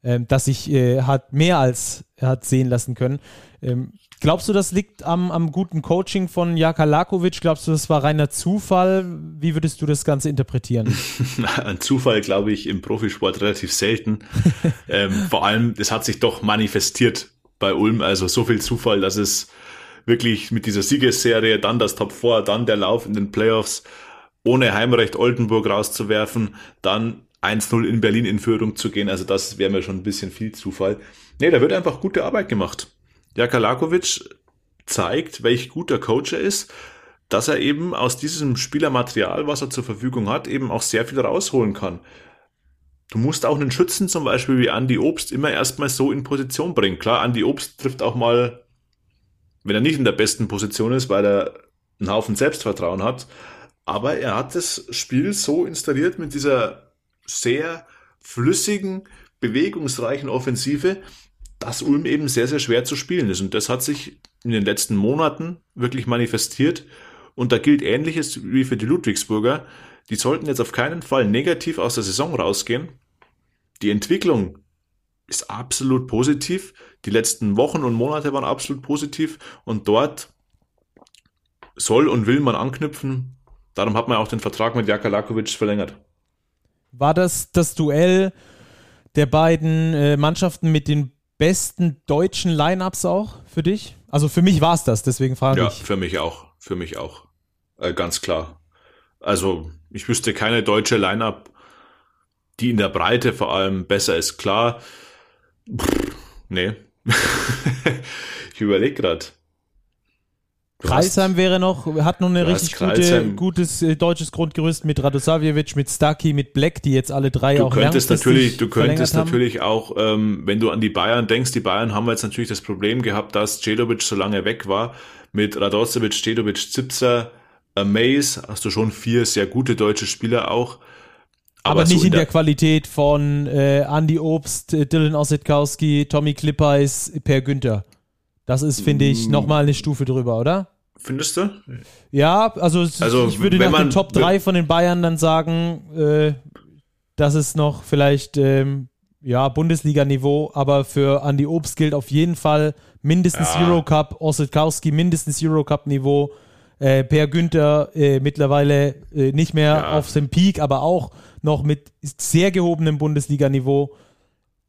ähm, das sich äh, hat mehr als hat sehen lassen können. Ähm, glaubst du, das liegt am, am guten Coaching von Jaka Lakovic? Glaubst du, das war reiner Zufall? Wie würdest du das Ganze interpretieren? *laughs* Ein Zufall, glaube ich, im Profisport relativ selten. *laughs* ähm, vor allem, das hat sich doch manifestiert bei Ulm. Also so viel Zufall, dass es wirklich mit dieser Siegesserie, dann das Top 4, dann der Lauf in den Playoffs, ohne Heimrecht Oldenburg rauszuwerfen, dann 1-0 in Berlin in Führung zu gehen. Also das wäre mir schon ein bisschen viel Zufall. Nee, da wird einfach gute Arbeit gemacht. Ja, Kalakovic zeigt, welch guter Coach er ist, dass er eben aus diesem Spielermaterial, was er zur Verfügung hat, eben auch sehr viel rausholen kann. Du musst auch einen Schützen zum Beispiel wie Andy Obst immer erstmal so in Position bringen. Klar, Andy Obst trifft auch mal, wenn er nicht in der besten Position ist, weil er einen Haufen Selbstvertrauen hat. Aber er hat das Spiel so installiert mit dieser sehr flüssigen, bewegungsreichen Offensive, dass Ulm eben sehr, sehr schwer zu spielen ist. Und das hat sich in den letzten Monaten wirklich manifestiert. Und da gilt Ähnliches wie für die Ludwigsburger. Die sollten jetzt auf keinen Fall negativ aus der Saison rausgehen. Die Entwicklung ist absolut positiv. Die letzten Wochen und Monate waren absolut positiv. Und dort soll und will man anknüpfen. Darum hat man auch den Vertrag mit Jaka Lakovic verlängert. War das das Duell der beiden äh, Mannschaften mit den besten deutschen Lineups auch für dich? Also für mich war es das, deswegen frage ja, ich. Ja, für mich auch. Für mich auch. Äh, ganz klar. Also ich wüsste keine deutsche Lineup, die in der Breite vor allem besser ist. Klar. Pff, nee. *laughs* ich überlege gerade. Kreisheim wäre noch, hat noch eine richtig gute, gutes äh, deutsches Grundgerüst mit Radosavjevic, mit Staki, mit Black, die jetzt alle drei du auch könntest natürlich, Du könntest natürlich auch, ähm, wenn du an die Bayern denkst, die Bayern haben jetzt natürlich das Problem gehabt, dass Cedovic so lange weg war. Mit Radosevic, Cedovic, Zipser, Maze hast du schon vier sehr gute deutsche Spieler auch. Aber, aber nicht so in, der, der, Qualität von äh, Andy Obst, äh, Dylan Ossetkowski, Tommy Klippers, Per Günther. Das ist, finde ich, mm. nochmal eine Stufe drüber, oder? Findest du? Ja, also, also ich würde nach man, den Top 3 von den Bayern dann sagen, äh, dass es noch vielleicht ähm, ja, Bundesliga-Niveau, aber für Andy Obst gilt auf jeden Fall mindestens ja. Eurocup, Ossetkowski mindestens Eurocup-Niveau, äh, Per Günther äh, mittlerweile äh, nicht mehr ja. auf dem Peak, aber auch noch mit sehr gehobenem Bundesliga-Niveau.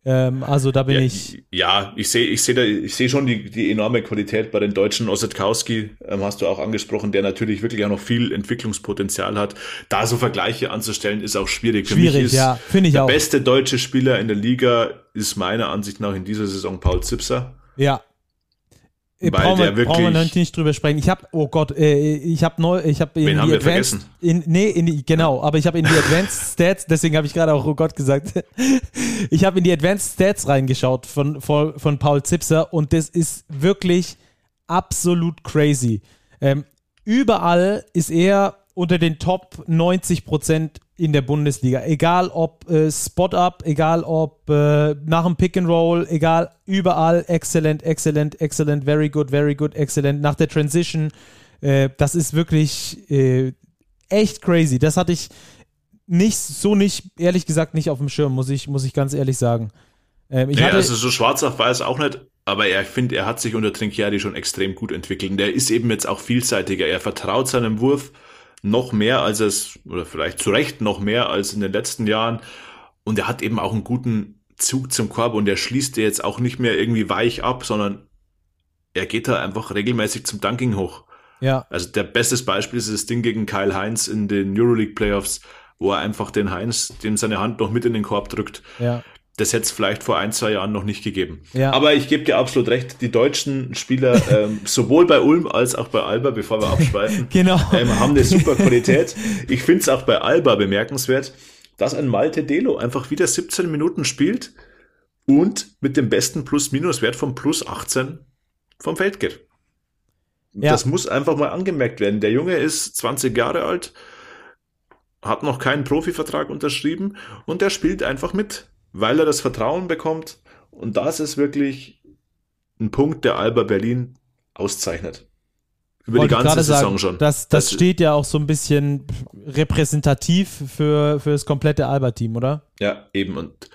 Ähm, also da bin ja, ich. Ja, ich sehe ich sehe ich sehe schon die, die enorme Qualität bei den Deutschen. Ossetkowski ähm, hast du auch angesprochen, der natürlich wirklich auch noch viel Entwicklungspotenzial hat. Da so Vergleiche anzustellen, ist auch schwierig. Für schwierig, mich ist ja, finde ich der auch. Der beste deutsche Spieler in der Liga ist meiner Ansicht nach in dieser Saison Paul Zipser. Ja, weil brauchen, wir, brauchen wir noch nicht drüber sprechen. Ich habe, oh Gott, äh, ich habe neu, ich habe in Wen die Advanced, in, nee, in die, genau, aber ich habe in die Advanced *laughs* Stats, deswegen habe ich gerade auch oh Gott gesagt. *laughs* ich habe in die Advanced Stats reingeschaut von, von, von Paul Zipser und das ist wirklich absolut crazy. Ähm, überall ist er unter den Top 90 Prozent in der Bundesliga. Egal ob äh, Spot-Up, egal ob äh, nach dem Pick and Roll, egal überall excellent, excellent, excellent, very good, very good, excellent. Nach der Transition, äh, das ist wirklich äh, echt crazy. Das hatte ich nicht so nicht, ehrlich gesagt, nicht auf dem Schirm, muss ich, muss ich ganz ehrlich sagen. Ähm, ich ja, hatte, also so schwarz auf weiß auch nicht, aber er finde, er hat sich unter Trinchieri schon extrem gut entwickelt. Der ist eben jetzt auch vielseitiger. Er vertraut seinem Wurf noch mehr als es, oder vielleicht zu Recht noch mehr als in den letzten Jahren. Und er hat eben auch einen guten Zug zum Korb und er schließt jetzt auch nicht mehr irgendwie weich ab, sondern er geht da einfach regelmäßig zum Dunking hoch. Ja. Also der bestes Beispiel ist das Ding gegen Kyle Heinz in den Euroleague Playoffs, wo er einfach den Heinz, dem seine Hand noch mit in den Korb drückt. Ja das hätte es vielleicht vor ein, zwei Jahren noch nicht gegeben. Ja. Aber ich gebe dir absolut recht, die deutschen Spieler, *laughs* ähm, sowohl bei Ulm als auch bei Alba, bevor wir abschweifen, *laughs* genau. ähm, haben eine super *laughs* Qualität. Ich finde es auch bei Alba bemerkenswert, dass ein Malte Delo einfach wieder 17 Minuten spielt und mit dem besten Plus-Minus-Wert von plus 18 vom Feld geht. Ja. Das muss einfach mal angemerkt werden. Der Junge ist 20 Jahre alt, hat noch keinen Profivertrag unterschrieben und der spielt einfach mit weil er das Vertrauen bekommt. Und das ist wirklich ein Punkt, der Alba Berlin auszeichnet. Über Wollte die ganze Saison sagen, schon. Das, das, das, steht ja auch so ein bisschen repräsentativ für, für das komplette Alba-Team, oder? Ja, eben. Und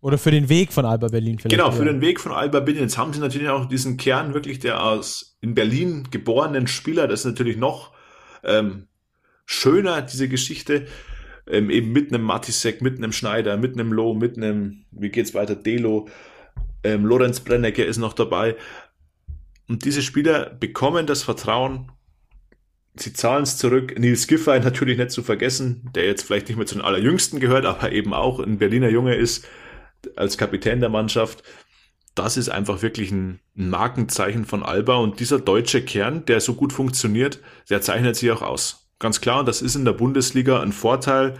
oder für den Weg von Alba Berlin vielleicht. Genau, für den Weg von Alba Berlin. Jetzt haben sie natürlich auch diesen Kern wirklich der aus in Berlin geborenen Spieler. Das ist natürlich noch ähm, schöner, diese Geschichte ähm, eben mit einem Matisek, mit einem Schneider, mit einem Loh, mit einem, wie geht's weiter, Delo, ähm, Lorenz Brennecke ist noch dabei. Und diese Spieler bekommen das Vertrauen, sie zahlen es zurück. Nils Giffey natürlich nicht zu vergessen, der jetzt vielleicht nicht mehr zu den allerjüngsten gehört, aber eben auch ein Berliner Junge ist, als Kapitän der Mannschaft. Das ist einfach wirklich ein Markenzeichen von Alba und dieser deutsche Kern, der so gut funktioniert, der zeichnet sich auch aus. Ganz klar, das ist in der Bundesliga ein Vorteil,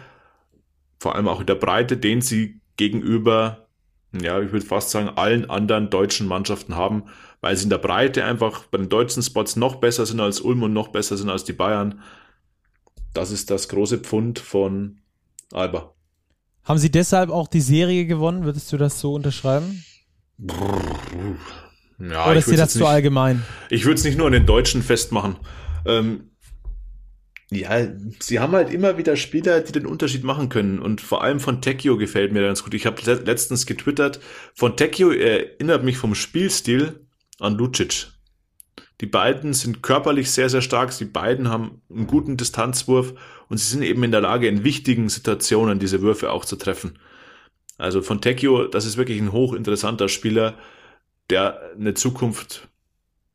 vor allem auch in der Breite, den sie gegenüber, ja, ich würde fast sagen, allen anderen deutschen Mannschaften haben, weil sie in der Breite einfach bei den deutschen Spots noch besser sind als Ulm und noch besser sind als die Bayern. Das ist das große Pfund von Alba. Haben sie deshalb auch die Serie gewonnen? Würdest du das so unterschreiben? Ja, Oder ist dir das zu allgemein? Ich würde es nicht nur an den Deutschen festmachen. Ähm, ja, sie haben halt immer wieder Spieler, die den Unterschied machen können. Und vor allem von Tekio gefällt mir ganz gut. Ich habe letztens getwittert, von Tekio erinnert mich vom Spielstil an Lucic. Die beiden sind körperlich sehr, sehr stark. Die beiden haben einen guten Distanzwurf und sie sind eben in der Lage, in wichtigen Situationen diese Würfe auch zu treffen. Also von Tekio, das ist wirklich ein hochinteressanter Spieler, der eine Zukunft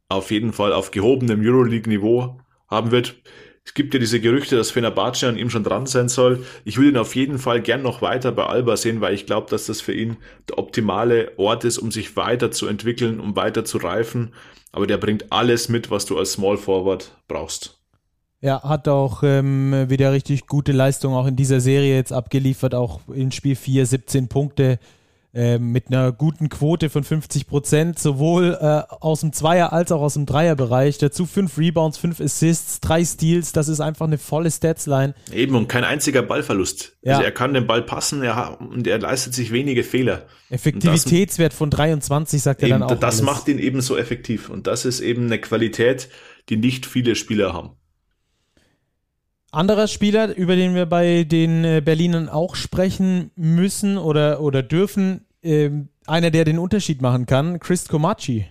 auf jeden Fall auf gehobenem Euroleague-Niveau haben wird. Es gibt ja diese Gerüchte, dass Fenerbahce an ihm schon dran sein soll. Ich würde ihn auf jeden Fall gern noch weiter bei Alba sehen, weil ich glaube, dass das für ihn der optimale Ort ist, um sich weiterzuentwickeln, um weiter zu reifen. Aber der bringt alles mit, was du als Small Forward brauchst. Ja, hat auch ähm, wieder richtig gute Leistung auch in dieser Serie jetzt abgeliefert, auch in Spiel 4 17 Punkte, ähm, mit einer guten Quote von 50 Prozent, sowohl äh, aus dem Zweier- als auch aus dem Dreierbereich. Dazu fünf Rebounds, fünf Assists, drei Steals. Das ist einfach eine volle Statsline. Eben und kein einziger Ballverlust. Ja. Also er kann den Ball passen er, und er leistet sich wenige Fehler. Effektivitätswert von 23, sagt er dann auch. Das alles. macht ihn eben so effektiv und das ist eben eine Qualität, die nicht viele Spieler haben. Anderer Spieler, über den wir bei den äh, Berlinern auch sprechen müssen oder, oder dürfen, ähm, einer, der den Unterschied machen kann, Chris Komachi.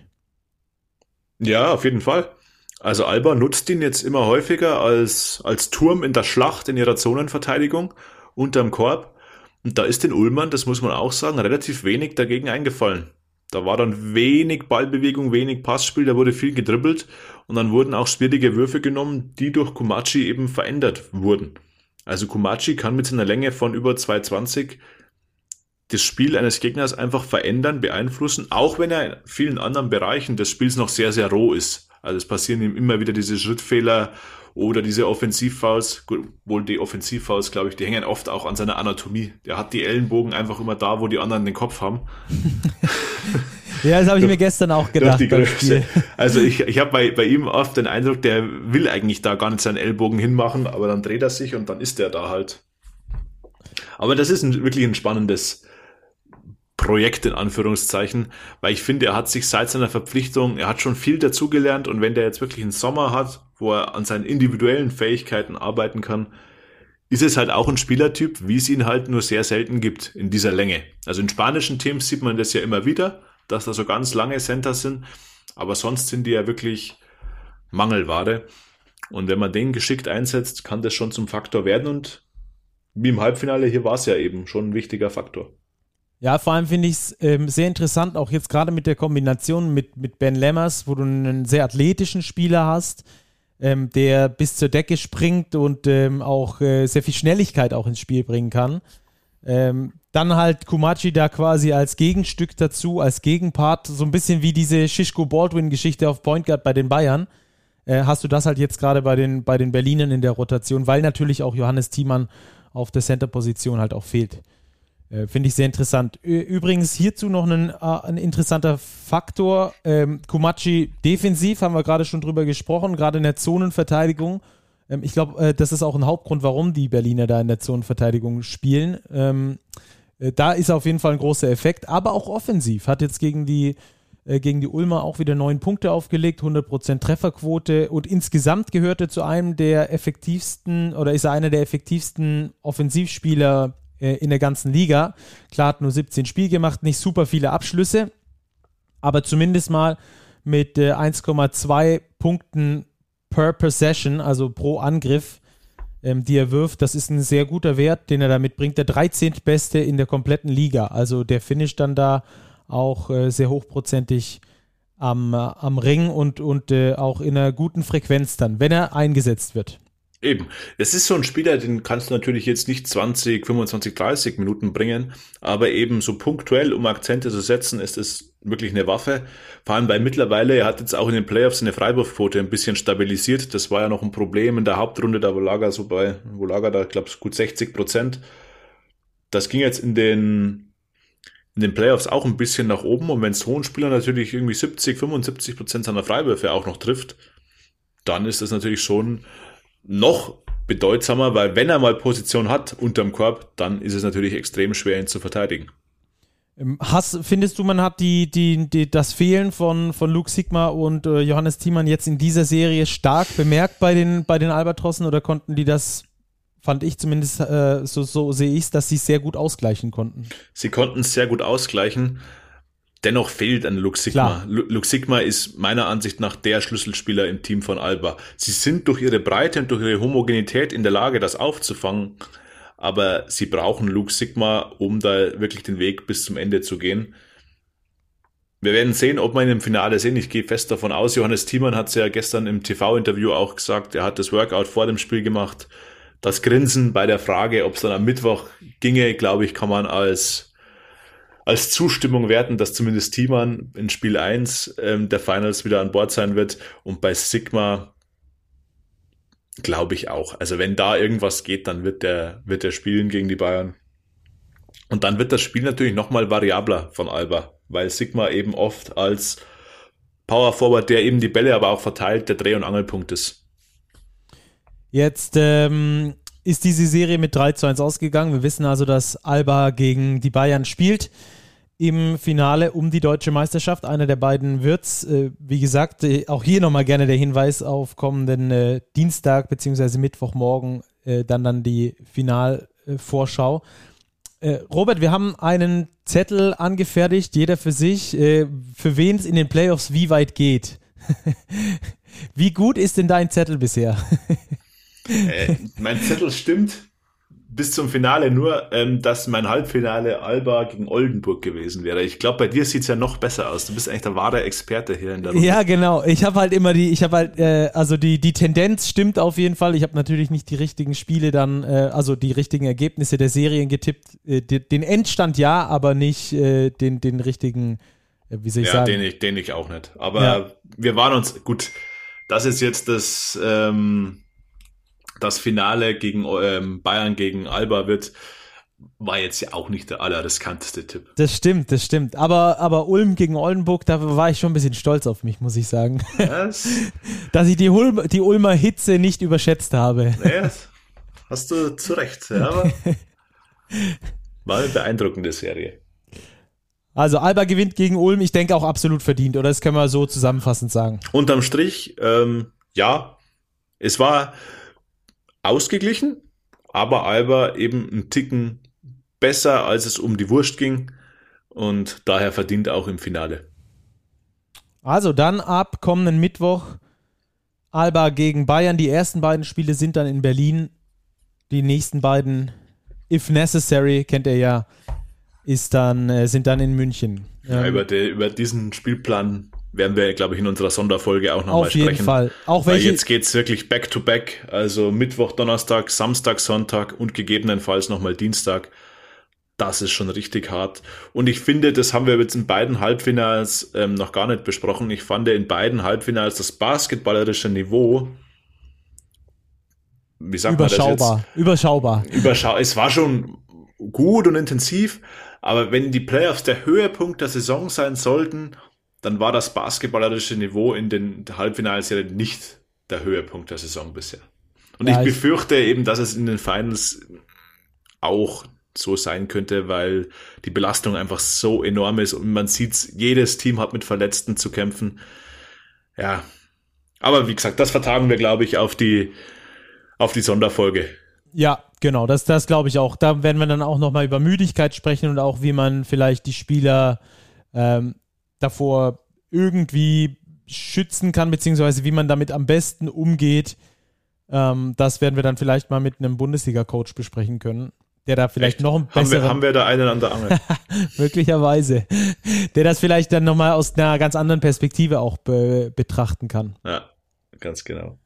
Ja, auf jeden Fall. Also Alba nutzt ihn jetzt immer häufiger als, als Turm in der Schlacht in ihrer Zonenverteidigung unterm Korb. Und da ist den Ullmann, das muss man auch sagen, relativ wenig dagegen eingefallen. Da war dann wenig Ballbewegung, wenig Passspiel, da wurde viel gedribbelt und dann wurden auch schwierige Würfe genommen, die durch Kumachi eben verändert wurden. Also Kumachi kann mit seiner Länge von über 220 das Spiel eines Gegners einfach verändern, beeinflussen, auch wenn er in vielen anderen Bereichen des Spiels noch sehr, sehr roh ist. Also es passieren ihm immer wieder diese Schrittfehler oder diese Offensivfouls, wohl die Offensivfouls, glaube ich, die hängen oft auch an seiner Anatomie. Der hat die Ellenbogen einfach immer da, wo die anderen den Kopf haben. *laughs* ja, das habe ich mir gestern auch gedacht. Also ich, ich habe bei, bei ihm oft den Eindruck, der will eigentlich da gar nicht seinen Ellbogen hinmachen, aber dann dreht er sich und dann ist er da halt. Aber das ist ein, wirklich ein spannendes, Projekt in Anführungszeichen, weil ich finde, er hat sich seit seiner Verpflichtung, er hat schon viel dazugelernt und wenn der jetzt wirklich einen Sommer hat, wo er an seinen individuellen Fähigkeiten arbeiten kann, ist es halt auch ein Spielertyp, wie es ihn halt nur sehr selten gibt in dieser Länge. Also in spanischen Teams sieht man das ja immer wieder, dass da so ganz lange Center sind, aber sonst sind die ja wirklich Mangelware. Und wenn man den geschickt einsetzt, kann das schon zum Faktor werden und wie im Halbfinale hier war es ja eben schon ein wichtiger Faktor. Ja, vor allem finde ich es ähm, sehr interessant, auch jetzt gerade mit der Kombination mit, mit Ben Lemmers, wo du einen sehr athletischen Spieler hast, ähm, der bis zur Decke springt und ähm, auch äh, sehr viel Schnelligkeit auch ins Spiel bringen kann. Ähm, dann halt Kumachi da quasi als Gegenstück dazu, als Gegenpart, so ein bisschen wie diese Shishko Baldwin-Geschichte auf Point Guard bei den Bayern. Äh, hast du das halt jetzt gerade bei den, bei den Berlinern in der Rotation, weil natürlich auch Johannes Thiemann auf der Center-Position halt auch fehlt. Äh, Finde ich sehr interessant. Übrigens hierzu noch ein, äh, ein interessanter Faktor. Ähm, Kumachi defensiv, haben wir gerade schon drüber gesprochen, gerade in der Zonenverteidigung. Ähm, ich glaube, äh, das ist auch ein Hauptgrund, warum die Berliner da in der Zonenverteidigung spielen. Ähm, äh, da ist auf jeden Fall ein großer Effekt, aber auch offensiv. Hat jetzt gegen die, äh, gegen die Ulmer auch wieder neun Punkte aufgelegt, 100% Trefferquote und insgesamt gehörte zu einem der effektivsten oder ist er einer der effektivsten Offensivspieler äh, in der ganzen Liga. Klar hat nur 17 Spiele gemacht, nicht super viele Abschlüsse, aber zumindest mal mit äh, 1,2 Punkten per Possession, also pro Angriff, ähm, die er wirft. Das ist ein sehr guter Wert, den er damit bringt. Der 13. Beste in der kompletten Liga. Also der finisht dann da auch äh, sehr hochprozentig am, äh, am Ring und, und äh, auch in einer guten Frequenz dann, wenn er eingesetzt wird. Eben. Es ist so ein Spieler, den kannst du natürlich jetzt nicht 20, 25, 30 Minuten bringen, aber eben so punktuell, um Akzente zu setzen, ist es wirklich eine Waffe. Vor allem weil mittlerweile, er hat jetzt auch in den Playoffs eine Freiwurfquote ein bisschen stabilisiert. Das war ja noch ein Problem in der Hauptrunde, da wo Lager so bei, wo Lager da, glaube ich, gut 60 Prozent. Das ging jetzt in den, in den Playoffs auch ein bisschen nach oben und wenn so ein Spieler natürlich irgendwie 70, 75 Prozent seiner Freiwürfe auch noch trifft, dann ist das natürlich schon noch bedeutsamer, weil wenn er mal Position hat unterm Korb, dann ist es natürlich extrem schwer, ihn zu verteidigen. Ähm, Hast, findest du, man hat die, die, die, das Fehlen von, von Luke Sigma und äh, Johannes Thiemann jetzt in dieser Serie stark bemerkt bei den, bei den Albatrossen oder konnten die das, fand ich zumindest, äh, so, so sehe ich es, dass sie sehr gut ausgleichen konnten? Sie konnten es sehr gut ausgleichen. Dennoch fehlt ein Lux Sigma. Lux Sigma ist meiner Ansicht nach der Schlüsselspieler im Team von Alba. Sie sind durch ihre Breite und durch ihre Homogenität in der Lage, das aufzufangen, aber sie brauchen Lux Sigma, um da wirklich den Weg bis zum Ende zu gehen. Wir werden sehen, ob wir ihn im Finale sehen. Ich gehe fest davon aus. Johannes Thiemann hat es ja gestern im TV-Interview auch gesagt. Er hat das Workout vor dem Spiel gemacht. Das Grinsen bei der Frage, ob es dann am Mittwoch ginge, glaube ich, kann man als als Zustimmung werten, dass zumindest Thiemann in Spiel 1 ähm, der Finals wieder an Bord sein wird. Und bei Sigma glaube ich auch. Also wenn da irgendwas geht, dann wird der, wird der spielen gegen die Bayern. Und dann wird das Spiel natürlich nochmal variabler von Alba, weil Sigma eben oft als Power Forward, der eben die Bälle aber auch verteilt, der Dreh- und Angelpunkt ist. Jetzt ähm, ist diese Serie mit 3 zu 1 ausgegangen. Wir wissen also, dass Alba gegen die Bayern spielt im Finale um die deutsche Meisterschaft. Einer der beiden wird's. Äh, wie gesagt, äh, auch hier nochmal gerne der Hinweis auf kommenden äh, Dienstag bzw. Mittwochmorgen äh, dann dann die Finalvorschau. Äh, Robert, wir haben einen Zettel angefertigt, jeder für sich, äh, für wen es in den Playoffs wie weit geht. *laughs* wie gut ist denn dein Zettel bisher? *laughs* mein Zettel stimmt bis zum Finale nur, ähm, dass mein Halbfinale Alba gegen Oldenburg gewesen wäre. Ich glaube, bei dir sieht's ja noch besser aus. Du bist eigentlich der wahre Experte hier in der Runde. Ja, genau. Ich habe halt immer die, ich habe halt, äh, also die, die Tendenz stimmt auf jeden Fall. Ich habe natürlich nicht die richtigen Spiele dann, äh, also die richtigen Ergebnisse der Serien getippt. Äh, den Endstand ja, aber nicht äh, den, den richtigen, äh, wie soll ich ja, sagen? Den ich, den ich auch nicht. Aber ja. wir waren uns, gut, das ist jetzt das, ähm, das Finale gegen ähm, Bayern gegen Alba wird, war jetzt ja auch nicht der allerriskanteste Tipp. Das stimmt, das stimmt. Aber, aber Ulm gegen Oldenburg, da war ich schon ein bisschen stolz auf mich, muss ich sagen. Yes. *laughs* Dass ich die, Ulm, die Ulmer Hitze nicht überschätzt habe. Ja, hast du zu Recht. Ja, aber *laughs* war eine beeindruckende Serie. Also Alba gewinnt gegen Ulm, ich denke auch absolut verdient, oder das können wir so zusammenfassend sagen. Unterm Strich, ähm, ja, es war ausgeglichen, aber Alba eben einen Ticken besser, als es um die Wurst ging und daher verdient auch im Finale. Also dann ab kommenden Mittwoch Alba gegen Bayern. Die ersten beiden Spiele sind dann in Berlin. Die nächsten beiden, if necessary, kennt ihr ja, ist dann, äh, sind dann in München. Ja, über, die, über diesen Spielplan werden wir, glaube ich, in unserer Sonderfolge auch nochmal sprechen. Auf jeden Fall. Auch welche Weil jetzt geht's wirklich back to back, also Mittwoch, Donnerstag, Samstag, Sonntag und gegebenenfalls nochmal Dienstag. Das ist schon richtig hart. Und ich finde, das haben wir jetzt in beiden Halbfinals ähm, noch gar nicht besprochen. Ich fand in beiden Halbfinals das basketballerische Niveau wie sagt Überschaubar. man das jetzt? Überschaubar. Überschaubar. Es war schon gut und intensiv, aber wenn die Playoffs der Höhepunkt der Saison sein sollten dann war das basketballerische Niveau in den Halbfinalserien nicht der Höhepunkt der Saison bisher. Und ja, ich befürchte eben, dass es in den Finals auch so sein könnte, weil die Belastung einfach so enorm ist und man sieht, jedes Team hat mit Verletzten zu kämpfen. Ja, aber wie gesagt, das vertagen wir, glaube ich, auf die, auf die Sonderfolge. Ja, genau, das, das glaube ich auch. Da werden wir dann auch nochmal über Müdigkeit sprechen und auch, wie man vielleicht die Spieler ähm, davor irgendwie schützen kann, beziehungsweise wie man damit am besten umgeht. Ähm, das werden wir dann vielleicht mal mit einem Bundesliga-Coach besprechen können, der da vielleicht Echt? noch ein besseren... Haben wir, haben wir da einen an der Angel? *laughs* Möglicherweise. Der das vielleicht dann nochmal aus einer ganz anderen Perspektive auch be betrachten kann. Ja, ganz genau.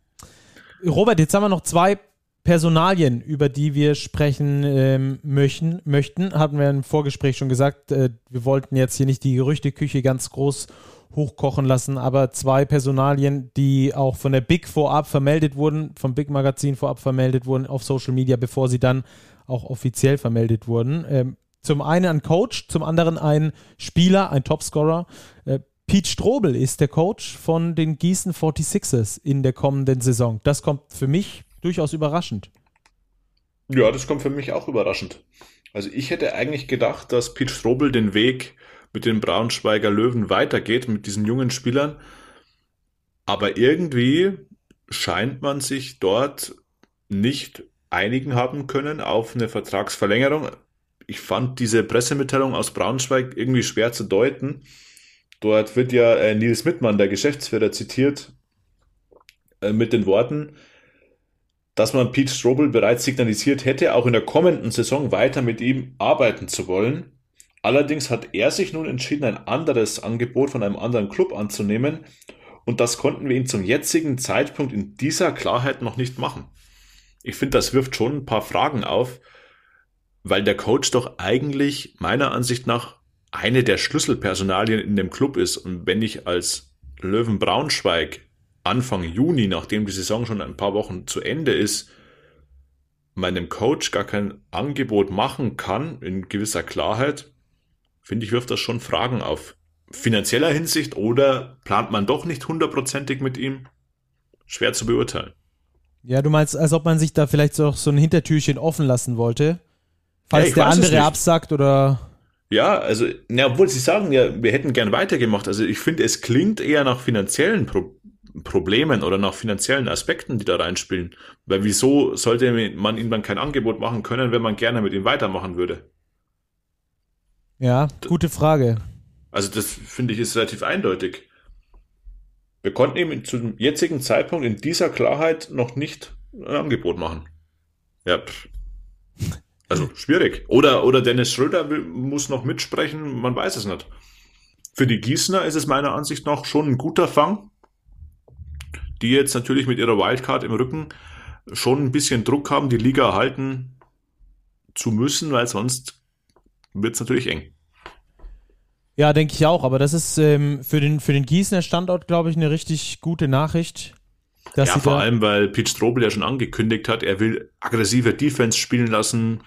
Robert, jetzt haben wir noch zwei Personalien, über die wir sprechen ähm, möchten, möchten, hatten wir im Vorgespräch schon gesagt, äh, wir wollten jetzt hier nicht die Gerüchteküche ganz groß hochkochen lassen, aber zwei Personalien, die auch von der Big vorab vermeldet wurden, vom Big Magazin vorab vermeldet wurden auf Social Media, bevor sie dann auch offiziell vermeldet wurden. Ähm, zum einen ein Coach, zum anderen ein Spieler, ein Topscorer. Äh, Pete Strobel ist der Coach von den Gießen 46ers in der kommenden Saison. Das kommt für mich durchaus überraschend. Ja, das kommt für mich auch überraschend. Also ich hätte eigentlich gedacht, dass Pete Strobel den Weg mit den Braunschweiger Löwen weitergeht, mit diesen jungen Spielern. Aber irgendwie scheint man sich dort nicht einigen haben können auf eine Vertragsverlängerung. Ich fand diese Pressemitteilung aus Braunschweig irgendwie schwer zu deuten. Dort wird ja äh, Nils Mittmann, der Geschäftsführer, zitiert äh, mit den Worten, dass man Pete Strobel bereits signalisiert hätte, auch in der kommenden Saison weiter mit ihm arbeiten zu wollen. Allerdings hat er sich nun entschieden, ein anderes Angebot von einem anderen Club anzunehmen und das konnten wir ihm zum jetzigen Zeitpunkt in dieser Klarheit noch nicht machen. Ich finde, das wirft schon ein paar Fragen auf, weil der Coach doch eigentlich meiner Ansicht nach eine der Schlüsselpersonalien in dem Club ist und wenn ich als Löwen Braunschweig Anfang Juni, nachdem die Saison schon ein paar Wochen zu Ende ist, meinem Coach gar kein Angebot machen kann, in gewisser Klarheit, finde ich, wirft das schon Fragen auf. Finanzieller Hinsicht oder plant man doch nicht hundertprozentig mit ihm? Schwer zu beurteilen. Ja, du meinst, als ob man sich da vielleicht so, so ein Hintertürchen offen lassen wollte, falls ja, der andere absagt oder. Ja, also, na, obwohl sie sagen ja, wir hätten gern weitergemacht. Also ich finde, es klingt eher nach finanziellen Problemen. Problemen oder nach finanziellen Aspekten, die da reinspielen. Weil wieso sollte man ihm dann kein Angebot machen können, wenn man gerne mit ihm weitermachen würde? Ja, gute Frage. Also das finde ich ist relativ eindeutig. Wir konnten ihm zum jetzigen Zeitpunkt in dieser Klarheit noch nicht ein Angebot machen. Ja. Also schwierig. Oder, oder Dennis Schröder will, muss noch mitsprechen, man weiß es nicht. Für die Gießener ist es meiner Ansicht nach schon ein guter Fang, die jetzt natürlich mit ihrer Wildcard im Rücken schon ein bisschen Druck haben, die Liga erhalten zu müssen, weil sonst wird es natürlich eng. Ja, denke ich auch, aber das ist ähm, für, den, für den Gießener Standort, glaube ich, eine richtig gute Nachricht. ja, vor allem, weil Pete Strobel ja schon angekündigt hat, er will aggressive Defense spielen lassen.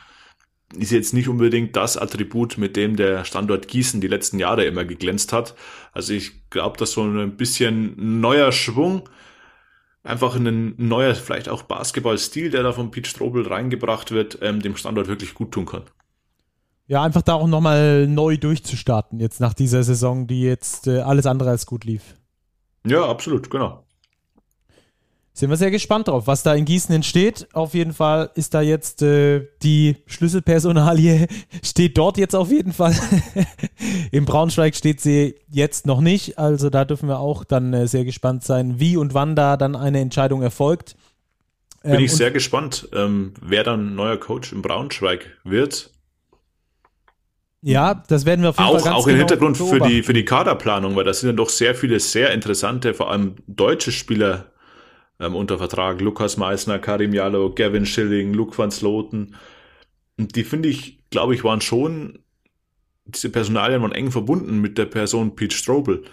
Ist jetzt nicht unbedingt das Attribut, mit dem der Standort Gießen die letzten Jahre immer geglänzt hat. Also ich glaube, dass so ein bisschen neuer Schwung, einfach ein neuer, vielleicht auch Basketballstil, der da von Pete Strobel reingebracht wird, ähm, dem Standort wirklich gut tun kann. Ja, einfach da auch nochmal neu durchzustarten, jetzt nach dieser Saison, die jetzt äh, alles andere als gut lief. Ja, absolut, genau. Sind wir sehr gespannt drauf, was da in Gießen entsteht. Auf jeden Fall ist da jetzt äh, die Schlüsselpersonalie, *laughs* steht dort jetzt auf jeden Fall. *laughs* Im Braunschweig steht sie jetzt noch nicht. Also da dürfen wir auch dann äh, sehr gespannt sein, wie und wann da dann eine Entscheidung erfolgt. Bin ähm, ich sehr gespannt, ähm, wer dann neuer Coach im Braunschweig wird. Ja, das werden wir auf jeden auch, Fall ganz Auch genau im Hintergrund für die, für die Kaderplanung, weil da sind ja doch sehr viele sehr interessante, vor allem deutsche Spieler ähm, unter Vertrag. Lukas Meissner, Karim Jallo, Gavin Schilling, Luke van Sloten. Und die finde ich, glaube ich, waren schon, diese Personalien waren eng verbunden mit der Person Pete Strobel.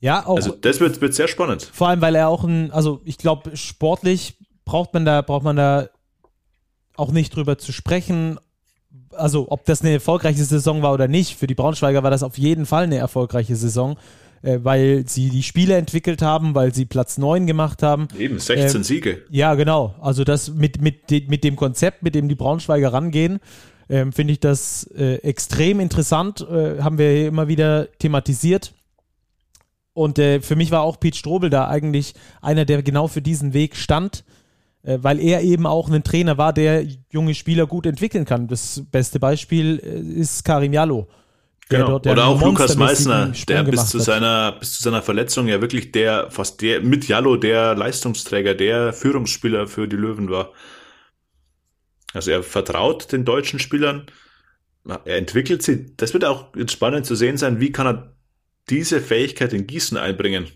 Ja, auch. Also das wird, wird sehr spannend. Vor allem, weil er auch ein, also ich glaube, sportlich braucht man da, braucht man da auch nicht drüber zu sprechen, also ob das eine erfolgreiche Saison war oder nicht, für die Braunschweiger war das auf jeden Fall eine erfolgreiche Saison, äh, weil sie die Spiele entwickelt haben, weil sie Platz 9 gemacht haben. Eben, 16 äh, Siege. Ja, genau. Also das mit, mit, mit dem Konzept, mit dem die Braunschweiger rangehen, äh, finde ich das äh, extrem interessant, äh, haben wir immer wieder thematisiert. Und äh, für mich war auch Pete Strobel da eigentlich einer, der genau für diesen Weg stand äh, weil er eben auch ein Trainer war, der junge Spieler gut entwickeln kann. Das beste Beispiel äh, ist Karim Jallo. Genau. Oder auch Lukas Meissner, der bis zu seiner bis zu seiner Verletzung ja wirklich der fast der mit Jallo der Leistungsträger, der Führungsspieler für die Löwen war. Also er vertraut den deutschen Spielern, er entwickelt sie. Das wird auch jetzt spannend zu sehen sein, wie kann er diese Fähigkeit in Gießen einbringen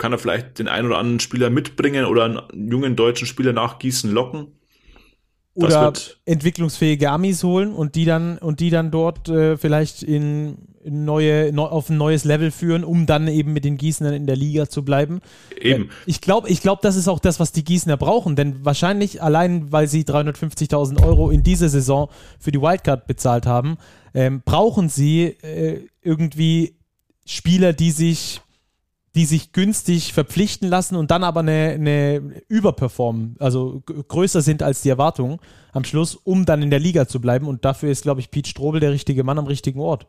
kann er vielleicht den einen oder anderen Spieler mitbringen oder einen jungen deutschen Spieler nach Gießen locken. Oder entwicklungsfähige Amis holen und die dann und die dann dort äh, vielleicht in, in neue neu, auf ein neues Level führen, um dann eben mit den Gießenern in der Liga zu bleiben. Eben. Äh, ich glaube, ich glaube, das ist auch das, was die Gießener brauchen, denn wahrscheinlich allein, weil sie 350.000 Euro in dieser Saison für die Wildcard bezahlt haben, ähm, brauchen sie äh, irgendwie Spieler, die sich die sich günstig verpflichten lassen und dann aber eine, eine überperformen, also größer sind als die Erwartungen am Schluss, um dann in der Liga zu bleiben. Und dafür ist, glaube ich, Pete Strobel der richtige Mann am richtigen Ort.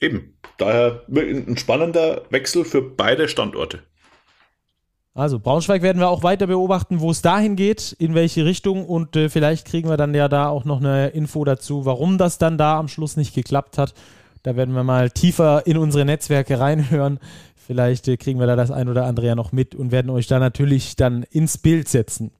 Eben. Daher ein spannender Wechsel für beide Standorte. Also Braunschweig werden wir auch weiter beobachten, wo es dahin geht, in welche Richtung und äh, vielleicht kriegen wir dann ja da auch noch eine Info dazu, warum das dann da am Schluss nicht geklappt hat. Da werden wir mal tiefer in unsere Netzwerke reinhören, Vielleicht äh, kriegen wir da das ein oder andere ja noch mit und werden euch da natürlich dann ins Bild setzen.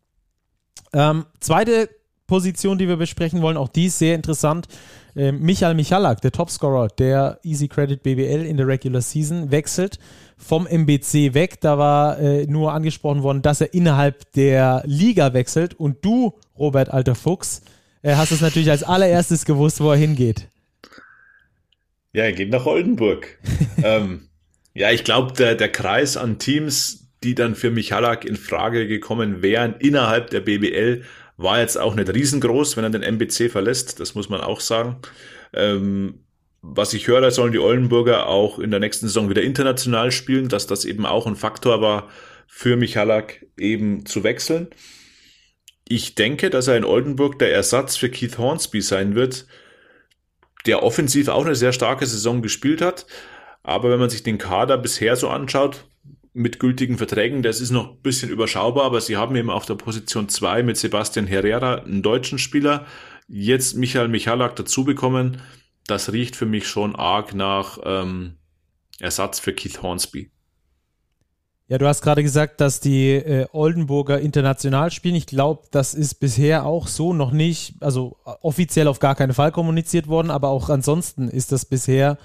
Ähm, zweite Position, die wir besprechen wollen, auch die ist sehr interessant. Äh, Michael Michalak, der Topscorer der Easy Credit BBL in der Regular Season, wechselt vom MBC weg. Da war äh, nur angesprochen worden, dass er innerhalb der Liga wechselt. Und du, Robert Alter Fuchs, äh, hast es natürlich als allererstes gewusst, wo er hingeht. Ja, er geht nach Oldenburg. *laughs* ähm, ja, ich glaube, der, der Kreis an Teams, die dann für Michalak in Frage gekommen wären innerhalb der BBL, war jetzt auch nicht riesengroß, wenn er den MBC verlässt. Das muss man auch sagen. Ähm, was ich höre, sollen die Oldenburger auch in der nächsten Saison wieder international spielen, dass das eben auch ein Faktor war für Michalak eben zu wechseln. Ich denke, dass er in Oldenburg der Ersatz für Keith Hornsby sein wird, der offensiv auch eine sehr starke Saison gespielt hat, aber wenn man sich den Kader bisher so anschaut, mit gültigen Verträgen, das ist noch ein bisschen überschaubar, aber sie haben eben auf der Position 2 mit Sebastian Herrera einen deutschen Spieler, jetzt Michael Michalak dazu bekommen, das riecht für mich schon arg nach ähm, Ersatz für Keith Hornsby. Ja, du hast gerade gesagt, dass die äh, Oldenburger international spielen. Ich glaube, das ist bisher auch so noch nicht, also offiziell auf gar keinen Fall kommuniziert worden, aber auch ansonsten ist das bisher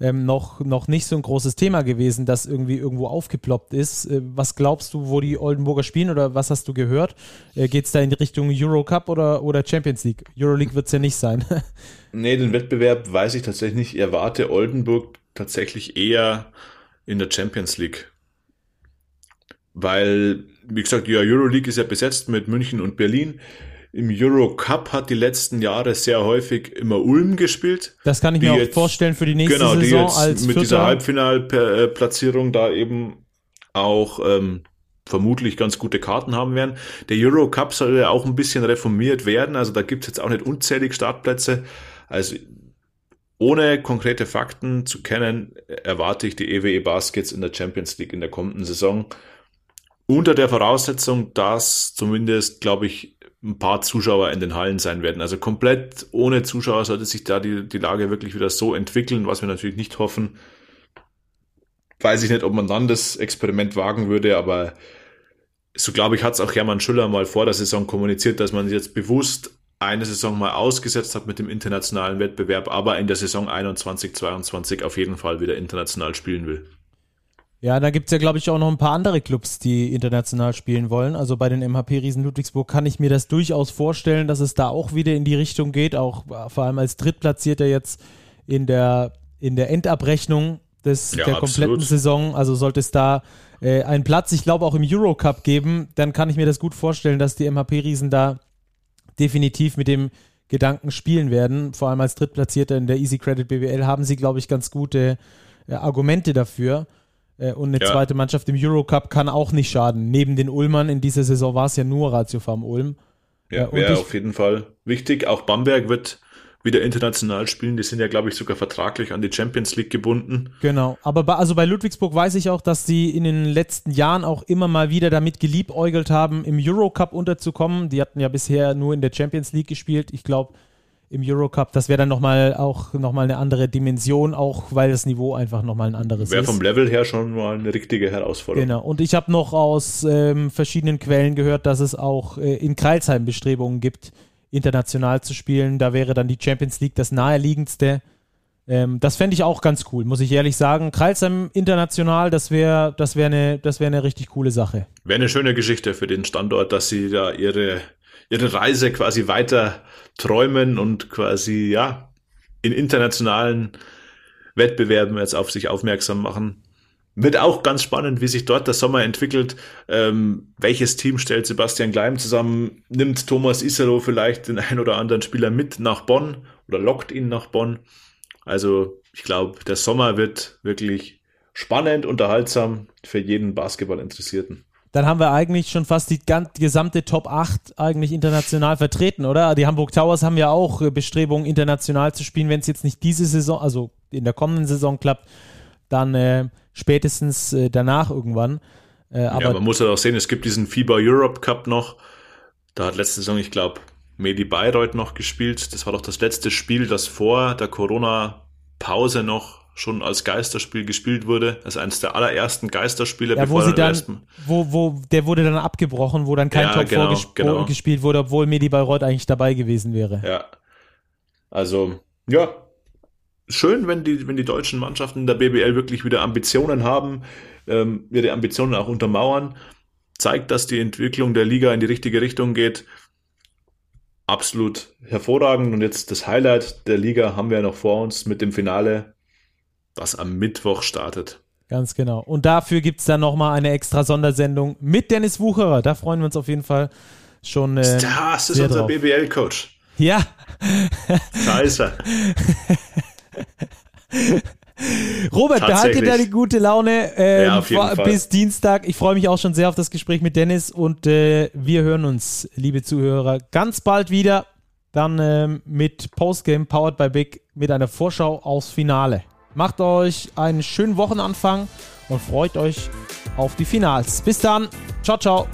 ähm, noch, noch nicht so ein großes Thema gewesen, das irgendwie irgendwo aufgeploppt ist. Äh, was glaubst du, wo die Oldenburger spielen oder was hast du gehört? Äh, Geht es da in die Richtung Eurocup oder, oder Champions League? Euroleague wird es ja nicht sein. *laughs* nee, den Wettbewerb weiß ich tatsächlich nicht. Ich erwarte Oldenburg tatsächlich eher in der Champions League. Weil, wie gesagt, ja, Euroleague ist ja besetzt mit München und Berlin. Im Eurocup hat die letzten Jahre sehr häufig immer Ulm gespielt. Das kann ich mir auch vorstellen für die nächste genau, Saison die jetzt als mit Vierter. dieser Halbfinalplatzierung da eben auch ähm, vermutlich ganz gute Karten haben werden. Der Eurocup soll ja auch ein bisschen reformiert werden, also da gibt es jetzt auch nicht unzählig Startplätze. Also ohne konkrete Fakten zu kennen, erwarte ich die EWE e Baskets in der Champions League in der kommenden Saison. Unter der Voraussetzung, dass zumindest, glaube ich, ein paar Zuschauer in den Hallen sein werden. Also komplett ohne Zuschauer sollte sich da die, die Lage wirklich wieder so entwickeln, was wir natürlich nicht hoffen. Weiß ich nicht, ob man dann das Experiment wagen würde, aber so glaube ich, hat es auch Hermann Schüller mal vor der Saison kommuniziert, dass man jetzt bewusst eine Saison mal ausgesetzt hat mit dem internationalen Wettbewerb, aber in der Saison 21, 22 auf jeden Fall wieder international spielen will. Ja, da gibt es ja, glaube ich, auch noch ein paar andere Clubs, die international spielen wollen. Also bei den MHP Riesen Ludwigsburg kann ich mir das durchaus vorstellen, dass es da auch wieder in die Richtung geht, auch äh, vor allem als Drittplatzierter jetzt in der, in der Endabrechnung des, ja, der kompletten absolut. Saison. Also sollte es da äh, einen Platz, ich glaube, auch im Eurocup geben, dann kann ich mir das gut vorstellen, dass die MHP Riesen da definitiv mit dem Gedanken spielen werden. Vor allem als Drittplatzierter in der Easy Credit BWL haben sie, glaube ich, ganz gute äh, Argumente dafür. Äh, und eine ja. zweite Mannschaft im Eurocup kann auch nicht schaden. Neben den Ulmern in dieser Saison war es ja nur Ratio Farm Ulm. Ja, äh, wäre auf jeden Fall wichtig. Auch Bamberg wird wieder international spielen. Die sind ja, glaube ich, sogar vertraglich an die Champions League gebunden. Genau. Aber bei, also bei Ludwigsburg weiß ich auch, dass sie in den letzten Jahren auch immer mal wieder damit geliebäugelt haben, im Eurocup unterzukommen. Die hatten ja bisher nur in der Champions League gespielt. Ich glaube, im Eurocup. Das wäre dann nochmal auch nochmal eine andere Dimension, auch weil das Niveau einfach nochmal ein anderes wär ist. Wäre vom Level her schon mal eine richtige Herausforderung. Genau. Und ich habe noch aus ähm, verschiedenen Quellen gehört, dass es auch äh, in Kreilsheim Bestrebungen gibt, international zu spielen. Da wäre dann die Champions League das naheliegendste. Ähm, das fände ich auch ganz cool, muss ich ehrlich sagen. Kreilsheim international, das wäre das wär eine, wär eine richtig coole Sache. Wäre eine schöne Geschichte für den Standort, dass sie da ihre ihre Reise quasi weiter träumen und quasi, ja, in internationalen Wettbewerben jetzt auf sich aufmerksam machen. Wird auch ganz spannend, wie sich dort der Sommer entwickelt. Ähm, welches Team stellt Sebastian Gleim zusammen? Nimmt Thomas Isero vielleicht den ein oder anderen Spieler mit nach Bonn oder lockt ihn nach Bonn? Also ich glaube, der Sommer wird wirklich spannend, unterhaltsam für jeden Basketball-Interessierten dann haben wir eigentlich schon fast die, die, gesamte Top 8 eigentlich international vertreten, oder? Die Hamburg Towers haben ja auch äh, Bestrebungen, international zu spielen, wenn es jetzt nicht diese Saison, also in der kommenden Saison klappt, dann äh, spätestens äh, danach irgendwann. Äh, aber ja, man muss ja auch sehen, es gibt diesen FIBA Europe Cup noch. Da hat letzte Saison, ich glaube, Medi Bayreuth noch gespielt. Das war doch das letzte Spiel, das vor der Corona-Pause noch schon als Geisterspiel gespielt wurde. Das ist eines der allerersten Geisterspiele, ja, bevor wo sie dann, wo, wo, der wurde dann abgebrochen, wo dann kein ja, Top genau, genau. gespielt wurde, obwohl Medi Bayreuth eigentlich dabei gewesen wäre. Ja. Also, ja. Schön, wenn die, wenn die deutschen Mannschaften der BBL wirklich wieder Ambitionen haben, ähm, ihre Ambitionen auch untermauern. Zeigt, dass die Entwicklung der Liga in die richtige Richtung geht. Absolut hervorragend. Und jetzt das Highlight der Liga haben wir noch vor uns mit dem Finale was am Mittwoch startet. Ganz genau. Und dafür gibt es dann nochmal eine extra Sondersendung mit Dennis Wucherer. Da freuen wir uns auf jeden Fall schon. Äh, das ist unser BBL-Coach. Ja. Scheiße. *laughs* Robert, behalte da die gute Laune ähm, ja, auf jeden bis Fall. Dienstag. Ich freue mich auch schon sehr auf das Gespräch mit Dennis und äh, wir hören uns, liebe Zuhörer, ganz bald wieder. Dann ähm, mit Postgame Powered by Big mit einer Vorschau aufs Finale. Macht euch einen schönen Wochenanfang und freut euch auf die Finals. Bis dann. Ciao, ciao.